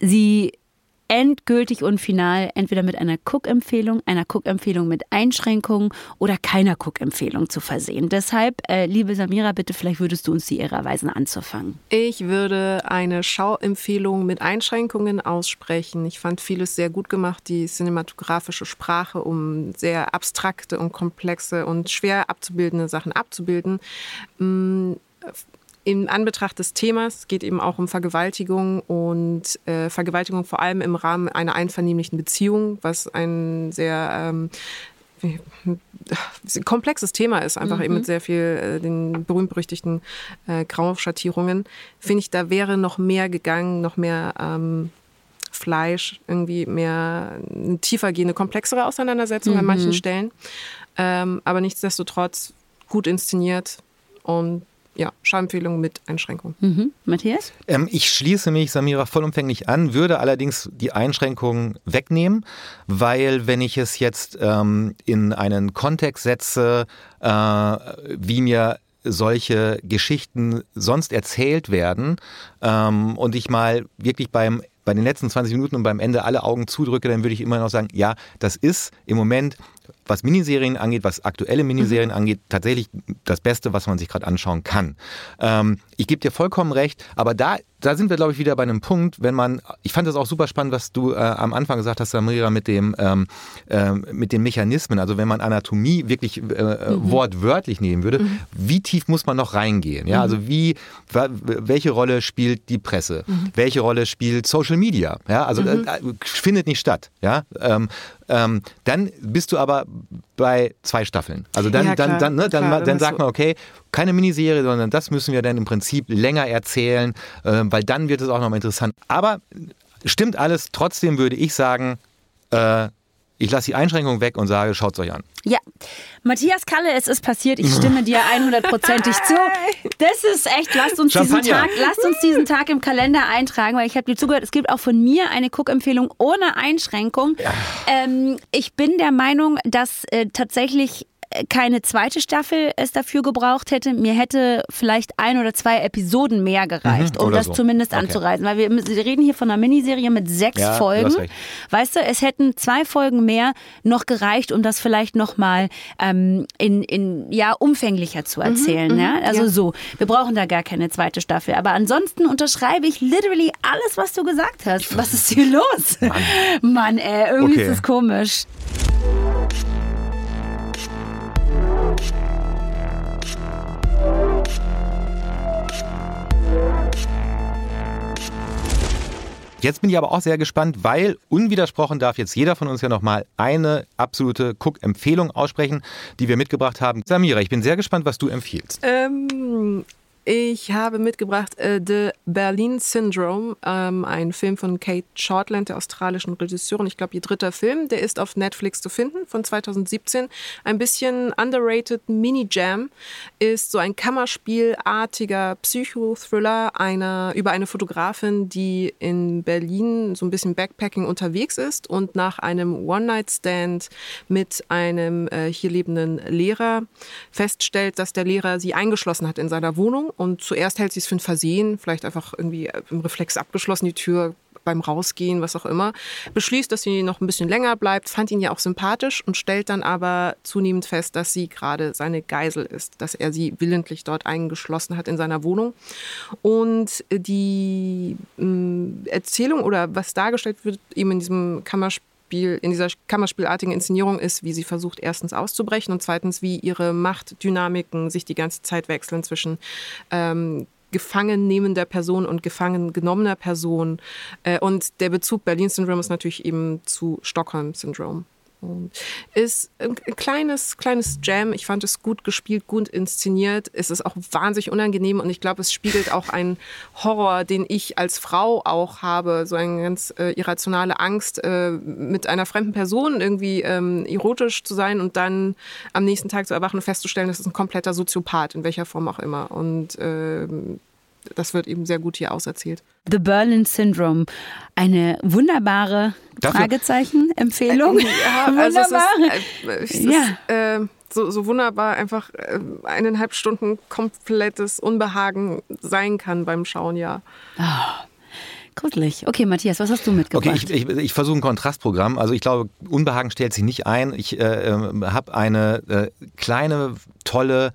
Sie endgültig und final entweder mit einer Cook-Empfehlung, einer Cook-Empfehlung mit Einschränkungen oder keiner Cook-Empfehlung zu versehen. Deshalb, äh, liebe Samira, bitte vielleicht würdest du uns die Ehre erweisen, anzufangen. Ich würde eine Schauempfehlung mit Einschränkungen aussprechen. Ich fand vieles sehr gut gemacht, die cinematografische Sprache, um sehr abstrakte und komplexe und schwer abzubildende Sachen abzubilden. Mm, in Anbetracht des Themas geht eben auch um Vergewaltigung und äh, Vergewaltigung vor allem im Rahmen einer einvernehmlichen Beziehung, was ein sehr ähm, komplexes Thema ist, einfach mhm. eben mit sehr viel äh, den berühmt-berüchtigten äh, Grauschattierungen, finde ich, da wäre noch mehr gegangen, noch mehr ähm, Fleisch, irgendwie mehr eine tiefergehende, komplexere Auseinandersetzung mhm. an manchen Stellen. Ähm, aber nichtsdestotrotz gut inszeniert und ja, Schauempfehlung mit Einschränkung. Mhm. Matthias? Ähm, ich schließe mich Samira vollumfänglich an, würde allerdings die Einschränkungen wegnehmen, weil wenn ich es jetzt ähm, in einen Kontext setze, äh, wie mir solche Geschichten sonst erzählt werden ähm, und ich mal wirklich beim bei den letzten 20 Minuten und beim Ende alle Augen zudrücke, dann würde ich immer noch sagen, ja, das ist im Moment was Miniserien angeht, was aktuelle Miniserien mhm. angeht, tatsächlich das Beste, was man sich gerade anschauen kann. Ähm, ich gebe dir vollkommen recht, aber da, da sind wir, glaube ich, wieder bei einem Punkt, wenn man, ich fand das auch super spannend, was du äh, am Anfang gesagt hast, Samira, mit dem, ähm, äh, mit den Mechanismen, also wenn man Anatomie wirklich äh, mhm. wortwörtlich nehmen würde, mhm. wie tief muss man noch reingehen? Ja, mhm. also wie, welche Rolle spielt die Presse? Mhm. Welche Rolle spielt Social Media? Ja, also mhm. äh, findet nicht statt. Ja, ähm, ähm, dann bist du aber bei zwei Staffeln. Also dann, ja, dann, dann, ne, dann, klar, dann sagt man, okay, keine Miniserie, sondern das müssen wir dann im Prinzip länger erzählen, äh, weil dann wird es auch nochmal interessant. Aber stimmt alles, trotzdem würde ich sagen, äh, ich lasse die Einschränkung weg und sage, schaut es euch an. Ja. Matthias Kalle, es ist passiert. Ich stimme dir 100%ig zu. [laughs] Das ist echt, lasst uns, diesen Tag, lasst uns diesen Tag im Kalender eintragen, weil ich habe dir zugehört, es gibt auch von mir eine Cook-Empfehlung ohne Einschränkung. Ja. Ähm, ich bin der Meinung, dass äh, tatsächlich keine zweite Staffel es dafür gebraucht hätte. Mir hätte vielleicht ein oder zwei Episoden mehr gereicht, mhm, um das so. zumindest okay. anzureisen. Weil wir, wir, reden hier von einer Miniserie mit sechs ja, Folgen. Du weißt du, es hätten zwei Folgen mehr noch gereicht, um das vielleicht nochmal ähm, in, in, ja, umfänglicher zu mhm, erzählen. Mhm, ja? Also ja. so, wir brauchen da gar keine zweite Staffel. Aber ansonsten unterschreibe ich literally alles, was du gesagt hast. Was ist hier los? Mann, Mann ey, irgendwie okay. ist es komisch. Jetzt bin ich aber auch sehr gespannt, weil unwidersprochen darf jetzt jeder von uns ja nochmal eine absolute Cook-Empfehlung aussprechen, die wir mitgebracht haben. Samira, ich bin sehr gespannt, was du empfiehlst. Ähm, Ich habe mitgebracht äh, The Berlin Syndrome, ähm, ein Film von Kate Shortland, der australischen Regisseurin. Ich glaube, ihr dritter Film. Der ist auf Netflix zu finden von 2017. Ein bisschen underrated Mini-Jam ist so ein Kammerspielartiger Psychothriller einer, über eine Fotografin, die in Berlin so ein bisschen Backpacking unterwegs ist und nach einem One-Night-Stand mit einem äh, hier lebenden Lehrer feststellt, dass der Lehrer sie eingeschlossen hat in seiner Wohnung und zuerst hält sie es für ein Versehen, vielleicht einfach irgendwie im Reflex abgeschlossen, die Tür beim Rausgehen, was auch immer, beschließt, dass sie noch ein bisschen länger bleibt, fand ihn ja auch sympathisch und stellt dann aber zunehmend fest, dass sie gerade seine Geisel ist, dass er sie willentlich dort eingeschlossen hat in seiner Wohnung. Und die äh, Erzählung oder was dargestellt wird, eben in diesem Kammerspiel, in dieser Kammerspielartigen Inszenierung ist, wie sie versucht, erstens auszubrechen und zweitens, wie ihre Machtdynamiken sich die ganze Zeit wechseln zwischen ähm, gefangen nehmender Person und gefangen genommener Person. Äh, und der Bezug Berlin-Syndrom ist natürlich eben zu Stockholm-Syndrom. Ist ein kleines, kleines Jam. Ich fand es gut gespielt, gut inszeniert. Es ist auch wahnsinnig unangenehm und ich glaube, es spiegelt auch einen Horror, den ich als Frau auch habe. So eine ganz äh, irrationale Angst, äh, mit einer fremden Person irgendwie ähm, erotisch zu sein und dann am nächsten Tag zu erwachen und festzustellen, das ist ein kompletter Soziopath, in welcher Form auch immer. Und äh, das wird eben sehr gut hier auserzählt. The Berlin Syndrome. Eine wunderbare Fragezeichen-Empfehlung. Ja, also es ist, äh, es ist ja. Äh, so, so, wunderbar einfach äh, eineinhalb Stunden komplettes Unbehagen sein kann beim Schauen, ja. Oh. Gruselig. Okay, Matthias, was hast du mitgebracht? Okay, ich, ich, ich versuche ein Kontrastprogramm. Also ich glaube, Unbehagen stellt sich nicht ein. Ich äh, ähm, habe eine äh, kleine, tolle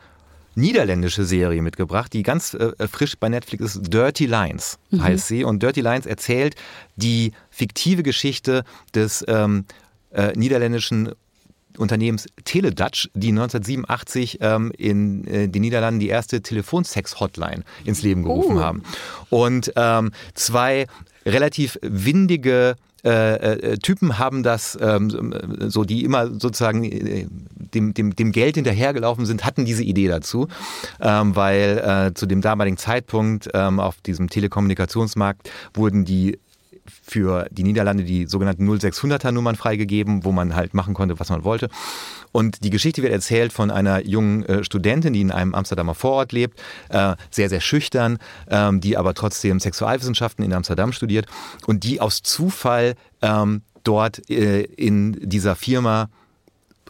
niederländische Serie mitgebracht, die ganz äh, frisch bei Netflix ist. Dirty Lines mhm. heißt sie. Und Dirty Lines erzählt die fiktive Geschichte des ähm, äh, niederländischen Unternehmens Teledutch, die 1987 ähm, in äh, den Niederlanden die erste Telefonsex-Hotline ins Leben gerufen oh. haben. Und ähm, zwei relativ windige äh, äh, Typen haben das, ähm, so die immer sozusagen äh, dem, dem, dem Geld hinterhergelaufen sind, hatten diese Idee dazu, ähm, weil äh, zu dem damaligen Zeitpunkt ähm, auf diesem Telekommunikationsmarkt wurden die für die Niederlande die sogenannten 0600er Nummern freigegeben, wo man halt machen konnte, was man wollte. Und die Geschichte wird erzählt von einer jungen äh, Studentin, die in einem Amsterdamer Vorort lebt, äh, sehr, sehr schüchtern, ähm, die aber trotzdem Sexualwissenschaften in Amsterdam studiert und die aus Zufall ähm, dort äh, in dieser Firma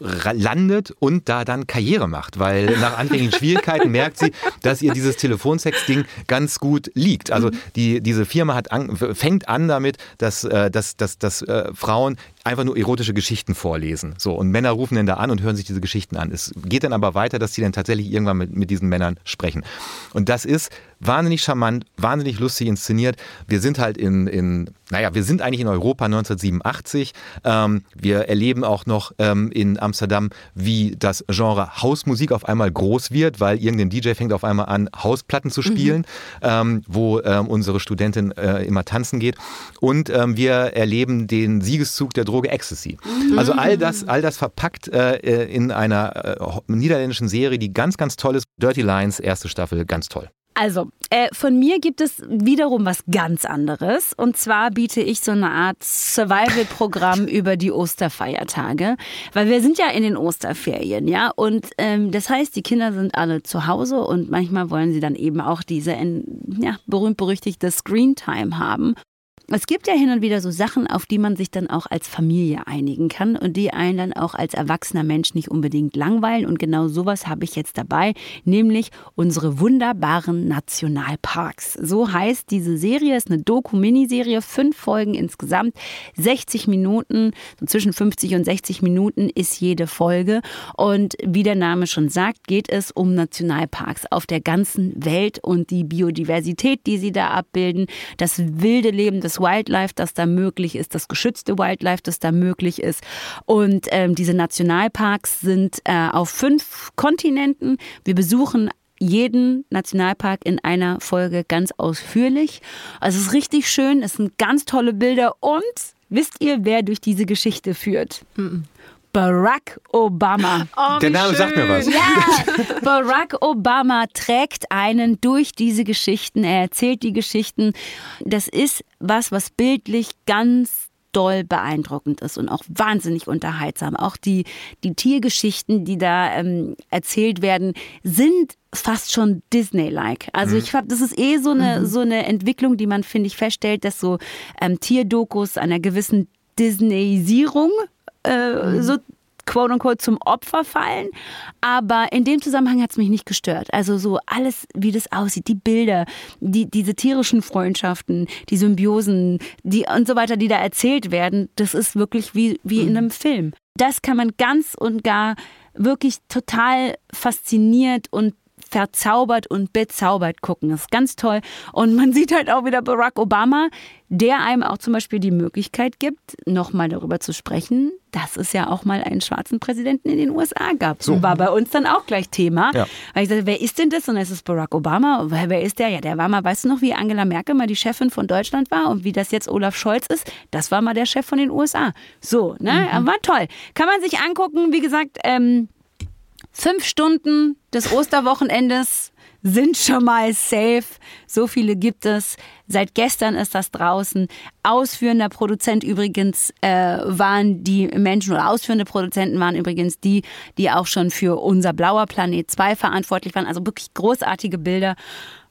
landet und da dann Karriere macht, weil nach anfänglichen Schwierigkeiten merkt sie, dass ihr dieses Telefonsex-Ding ganz gut liegt. Also die, diese Firma hat an, fängt an damit, dass, äh, dass, dass, dass äh, Frauen einfach nur erotische Geschichten vorlesen. So, und Männer rufen dann da an und hören sich diese Geschichten an. Es geht dann aber weiter, dass sie dann tatsächlich irgendwann mit, mit diesen Männern sprechen. Und das ist wahnsinnig charmant, wahnsinnig lustig inszeniert. Wir sind halt in, in naja, wir sind eigentlich in Europa 1987. Ähm, wir erleben auch noch ähm, in Amsterdam, wie das Genre Hausmusik auf einmal groß wird, weil irgendein DJ fängt auf einmal an, Hausplatten zu spielen, mhm. ähm, wo ähm, unsere Studentin äh, immer tanzen geht. Und ähm, wir erleben den Siegeszug der Droge Ecstasy. Mhm. Also all das, all das verpackt äh, äh, in einer äh, niederländischen Serie, die ganz, ganz toll ist. Dirty Lines, erste Staffel, ganz toll. Also, äh, von mir gibt es wiederum was ganz anderes. Und zwar biete ich so eine Art Survival-Programm [laughs] über die Osterfeiertage. Weil wir sind ja in den Osterferien, ja. Und ähm, das heißt, die Kinder sind alle zu Hause und manchmal wollen sie dann eben auch diese ja, berühmt-berüchtigte Screen-Time haben. Es gibt ja hin und wieder so Sachen, auf die man sich dann auch als Familie einigen kann und die einen dann auch als erwachsener Mensch nicht unbedingt langweilen. Und genau sowas habe ich jetzt dabei, nämlich unsere wunderbaren Nationalparks. So heißt diese Serie, ist eine Doku-Miniserie, fünf Folgen insgesamt, 60 Minuten, zwischen 50 und 60 Minuten ist jede Folge. Und wie der Name schon sagt, geht es um Nationalparks auf der ganzen Welt und die Biodiversität, die sie da abbilden, das wilde Leben des Wildlife, das da möglich ist, das geschützte Wildlife, das da möglich ist. Und ähm, diese Nationalparks sind äh, auf fünf Kontinenten. Wir besuchen jeden Nationalpark in einer Folge ganz ausführlich. Also es ist richtig schön, es sind ganz tolle Bilder und wisst ihr, wer durch diese Geschichte führt? Mhm. Barack Obama. Oh, Der Name sagt mir was. Ja, [laughs] Barack Obama trägt einen durch diese Geschichten. Er erzählt die Geschichten. Das ist was, was bildlich ganz doll beeindruckend ist und auch wahnsinnig unterhaltsam. Auch die, die Tiergeschichten, die da ähm, erzählt werden, sind fast schon Disney-like. Also ich glaube, das ist eh so eine, so eine Entwicklung, die man, finde ich, feststellt, dass so ähm, Tierdokus einer gewissen Disneyisierung äh, so quote unquote zum Opfer fallen. Aber in dem Zusammenhang hat es mich nicht gestört. Also so alles, wie das aussieht, die Bilder, die, diese tierischen Freundschaften, die Symbiosen, die und so weiter, die da erzählt werden, das ist wirklich wie, wie in einem Film. Das kann man ganz und gar wirklich total fasziniert und verzaubert und bezaubert gucken. Das ist ganz toll. Und man [laughs] sieht halt auch wieder Barack Obama, der einem auch zum Beispiel die Möglichkeit gibt, nochmal darüber zu sprechen, dass es ja auch mal einen schwarzen Präsidenten in den USA gab. So. War bei uns dann auch gleich Thema. Ja. Weil ich sagte, wer ist denn das? Und es ist Barack Obama. Wer wer ist der? Ja, der war mal, weißt du noch, wie Angela Merkel mal die Chefin von Deutschland war und wie das jetzt Olaf Scholz ist? Das war mal der Chef von den USA. So, ne? War toll. Kann man sich angucken, wie gesagt, ähm, Fünf Stunden des Osterwochenendes sind schon mal safe. So viele gibt es. Seit gestern ist das draußen. Ausführender Produzent übrigens äh, waren die Menschen oder ausführende Produzenten waren übrigens die, die auch schon für unser blauer Planet 2 verantwortlich waren. Also wirklich großartige Bilder.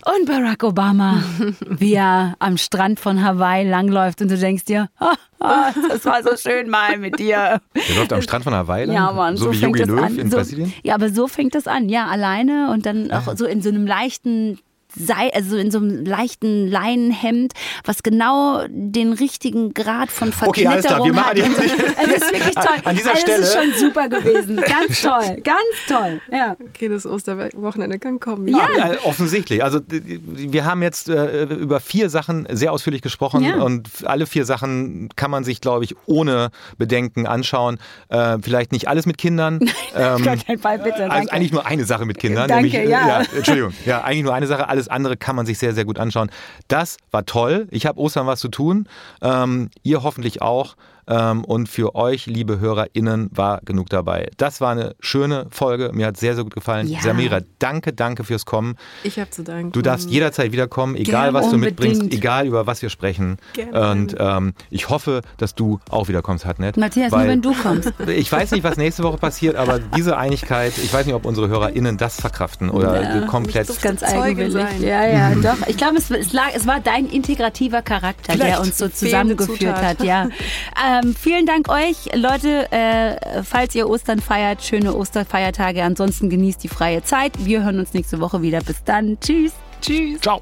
Und Barack Obama, [laughs] wie er am Strand von Hawaii langläuft und du denkst dir, [laughs] ah, ah, das war so schön mal mit dir. Der läuft am Strand von Hawaii lang? Ja, Mann, so, so, wie fängt Yogi das Löw an. in so, Brasilien? Ja, aber so fängt das an. Ja, alleine und dann auch so in so einem leichten sei, also in so einem leichten Leinenhemd, was genau den richtigen Grad von Okay, alles klar, wir Verknitterung machen hat. nicht- Es ist wirklich toll. An dieser also, Das ist Stelle- schon super gewesen. [laughs] Ganz toll, ganz toll. Ja. Okay, das Osterwochenende kann kommen. Ja. Ja, offensichtlich. Also wir haben jetzt äh, über vier Sachen sehr ausführlich gesprochen Ja. und alle vier Sachen kann man sich, glaube ich, ohne Bedenken anschauen. Äh, vielleicht nicht alles mit Kindern. [laughs] ähm, Gar kein Fall, bitte. also danke. eigentlich nur eine Sache mit Kindern. Danke, nämlich, äh, ja. Entschuldigung. Ja, eigentlich nur eine Sache. Alles andere kann man sich sehr, sehr gut anschauen. Das war toll. Ich habe Ostern was zu tun. Ähm, ihr hoffentlich auch. Ähm, und für euch, liebe HörerInnen, war genug dabei. Das war eine schöne Folge. Mir hat sehr, sehr gut gefallen. Ja. Samira, danke, danke fürs Kommen. Ich habe zu danken. Du darfst jederzeit wiederkommen, egal Gern, was du unbedingt. mitbringst, egal über was wir sprechen. Gerne. Und ähm, ich hoffe, dass du auch wiederkommst, Hatnet. Matthias, nur wenn du kommst. [laughs] Ich weiß nicht, was nächste Woche passiert, aber diese Einigkeit, ich weiß nicht, ob unsere HörerInnen das verkraften oder Ja, komplett. das Ganz Zeuge eigenwillig. sein. Ja, ja, doch. Ich glaube, es, es, lag- es war dein integrativer Charakter, der Vielleicht. uns so zusammengeführt hat. Ja. [laughs] Ähm, vielen Dank euch, Leute. Äh, falls ihr Ostern feiert, schöne Osterfeiertage. Ansonsten genießt die freie Zeit. Wir hören uns nächste Woche wieder. Bis dann. Tschüss. Tschüss. Ciao.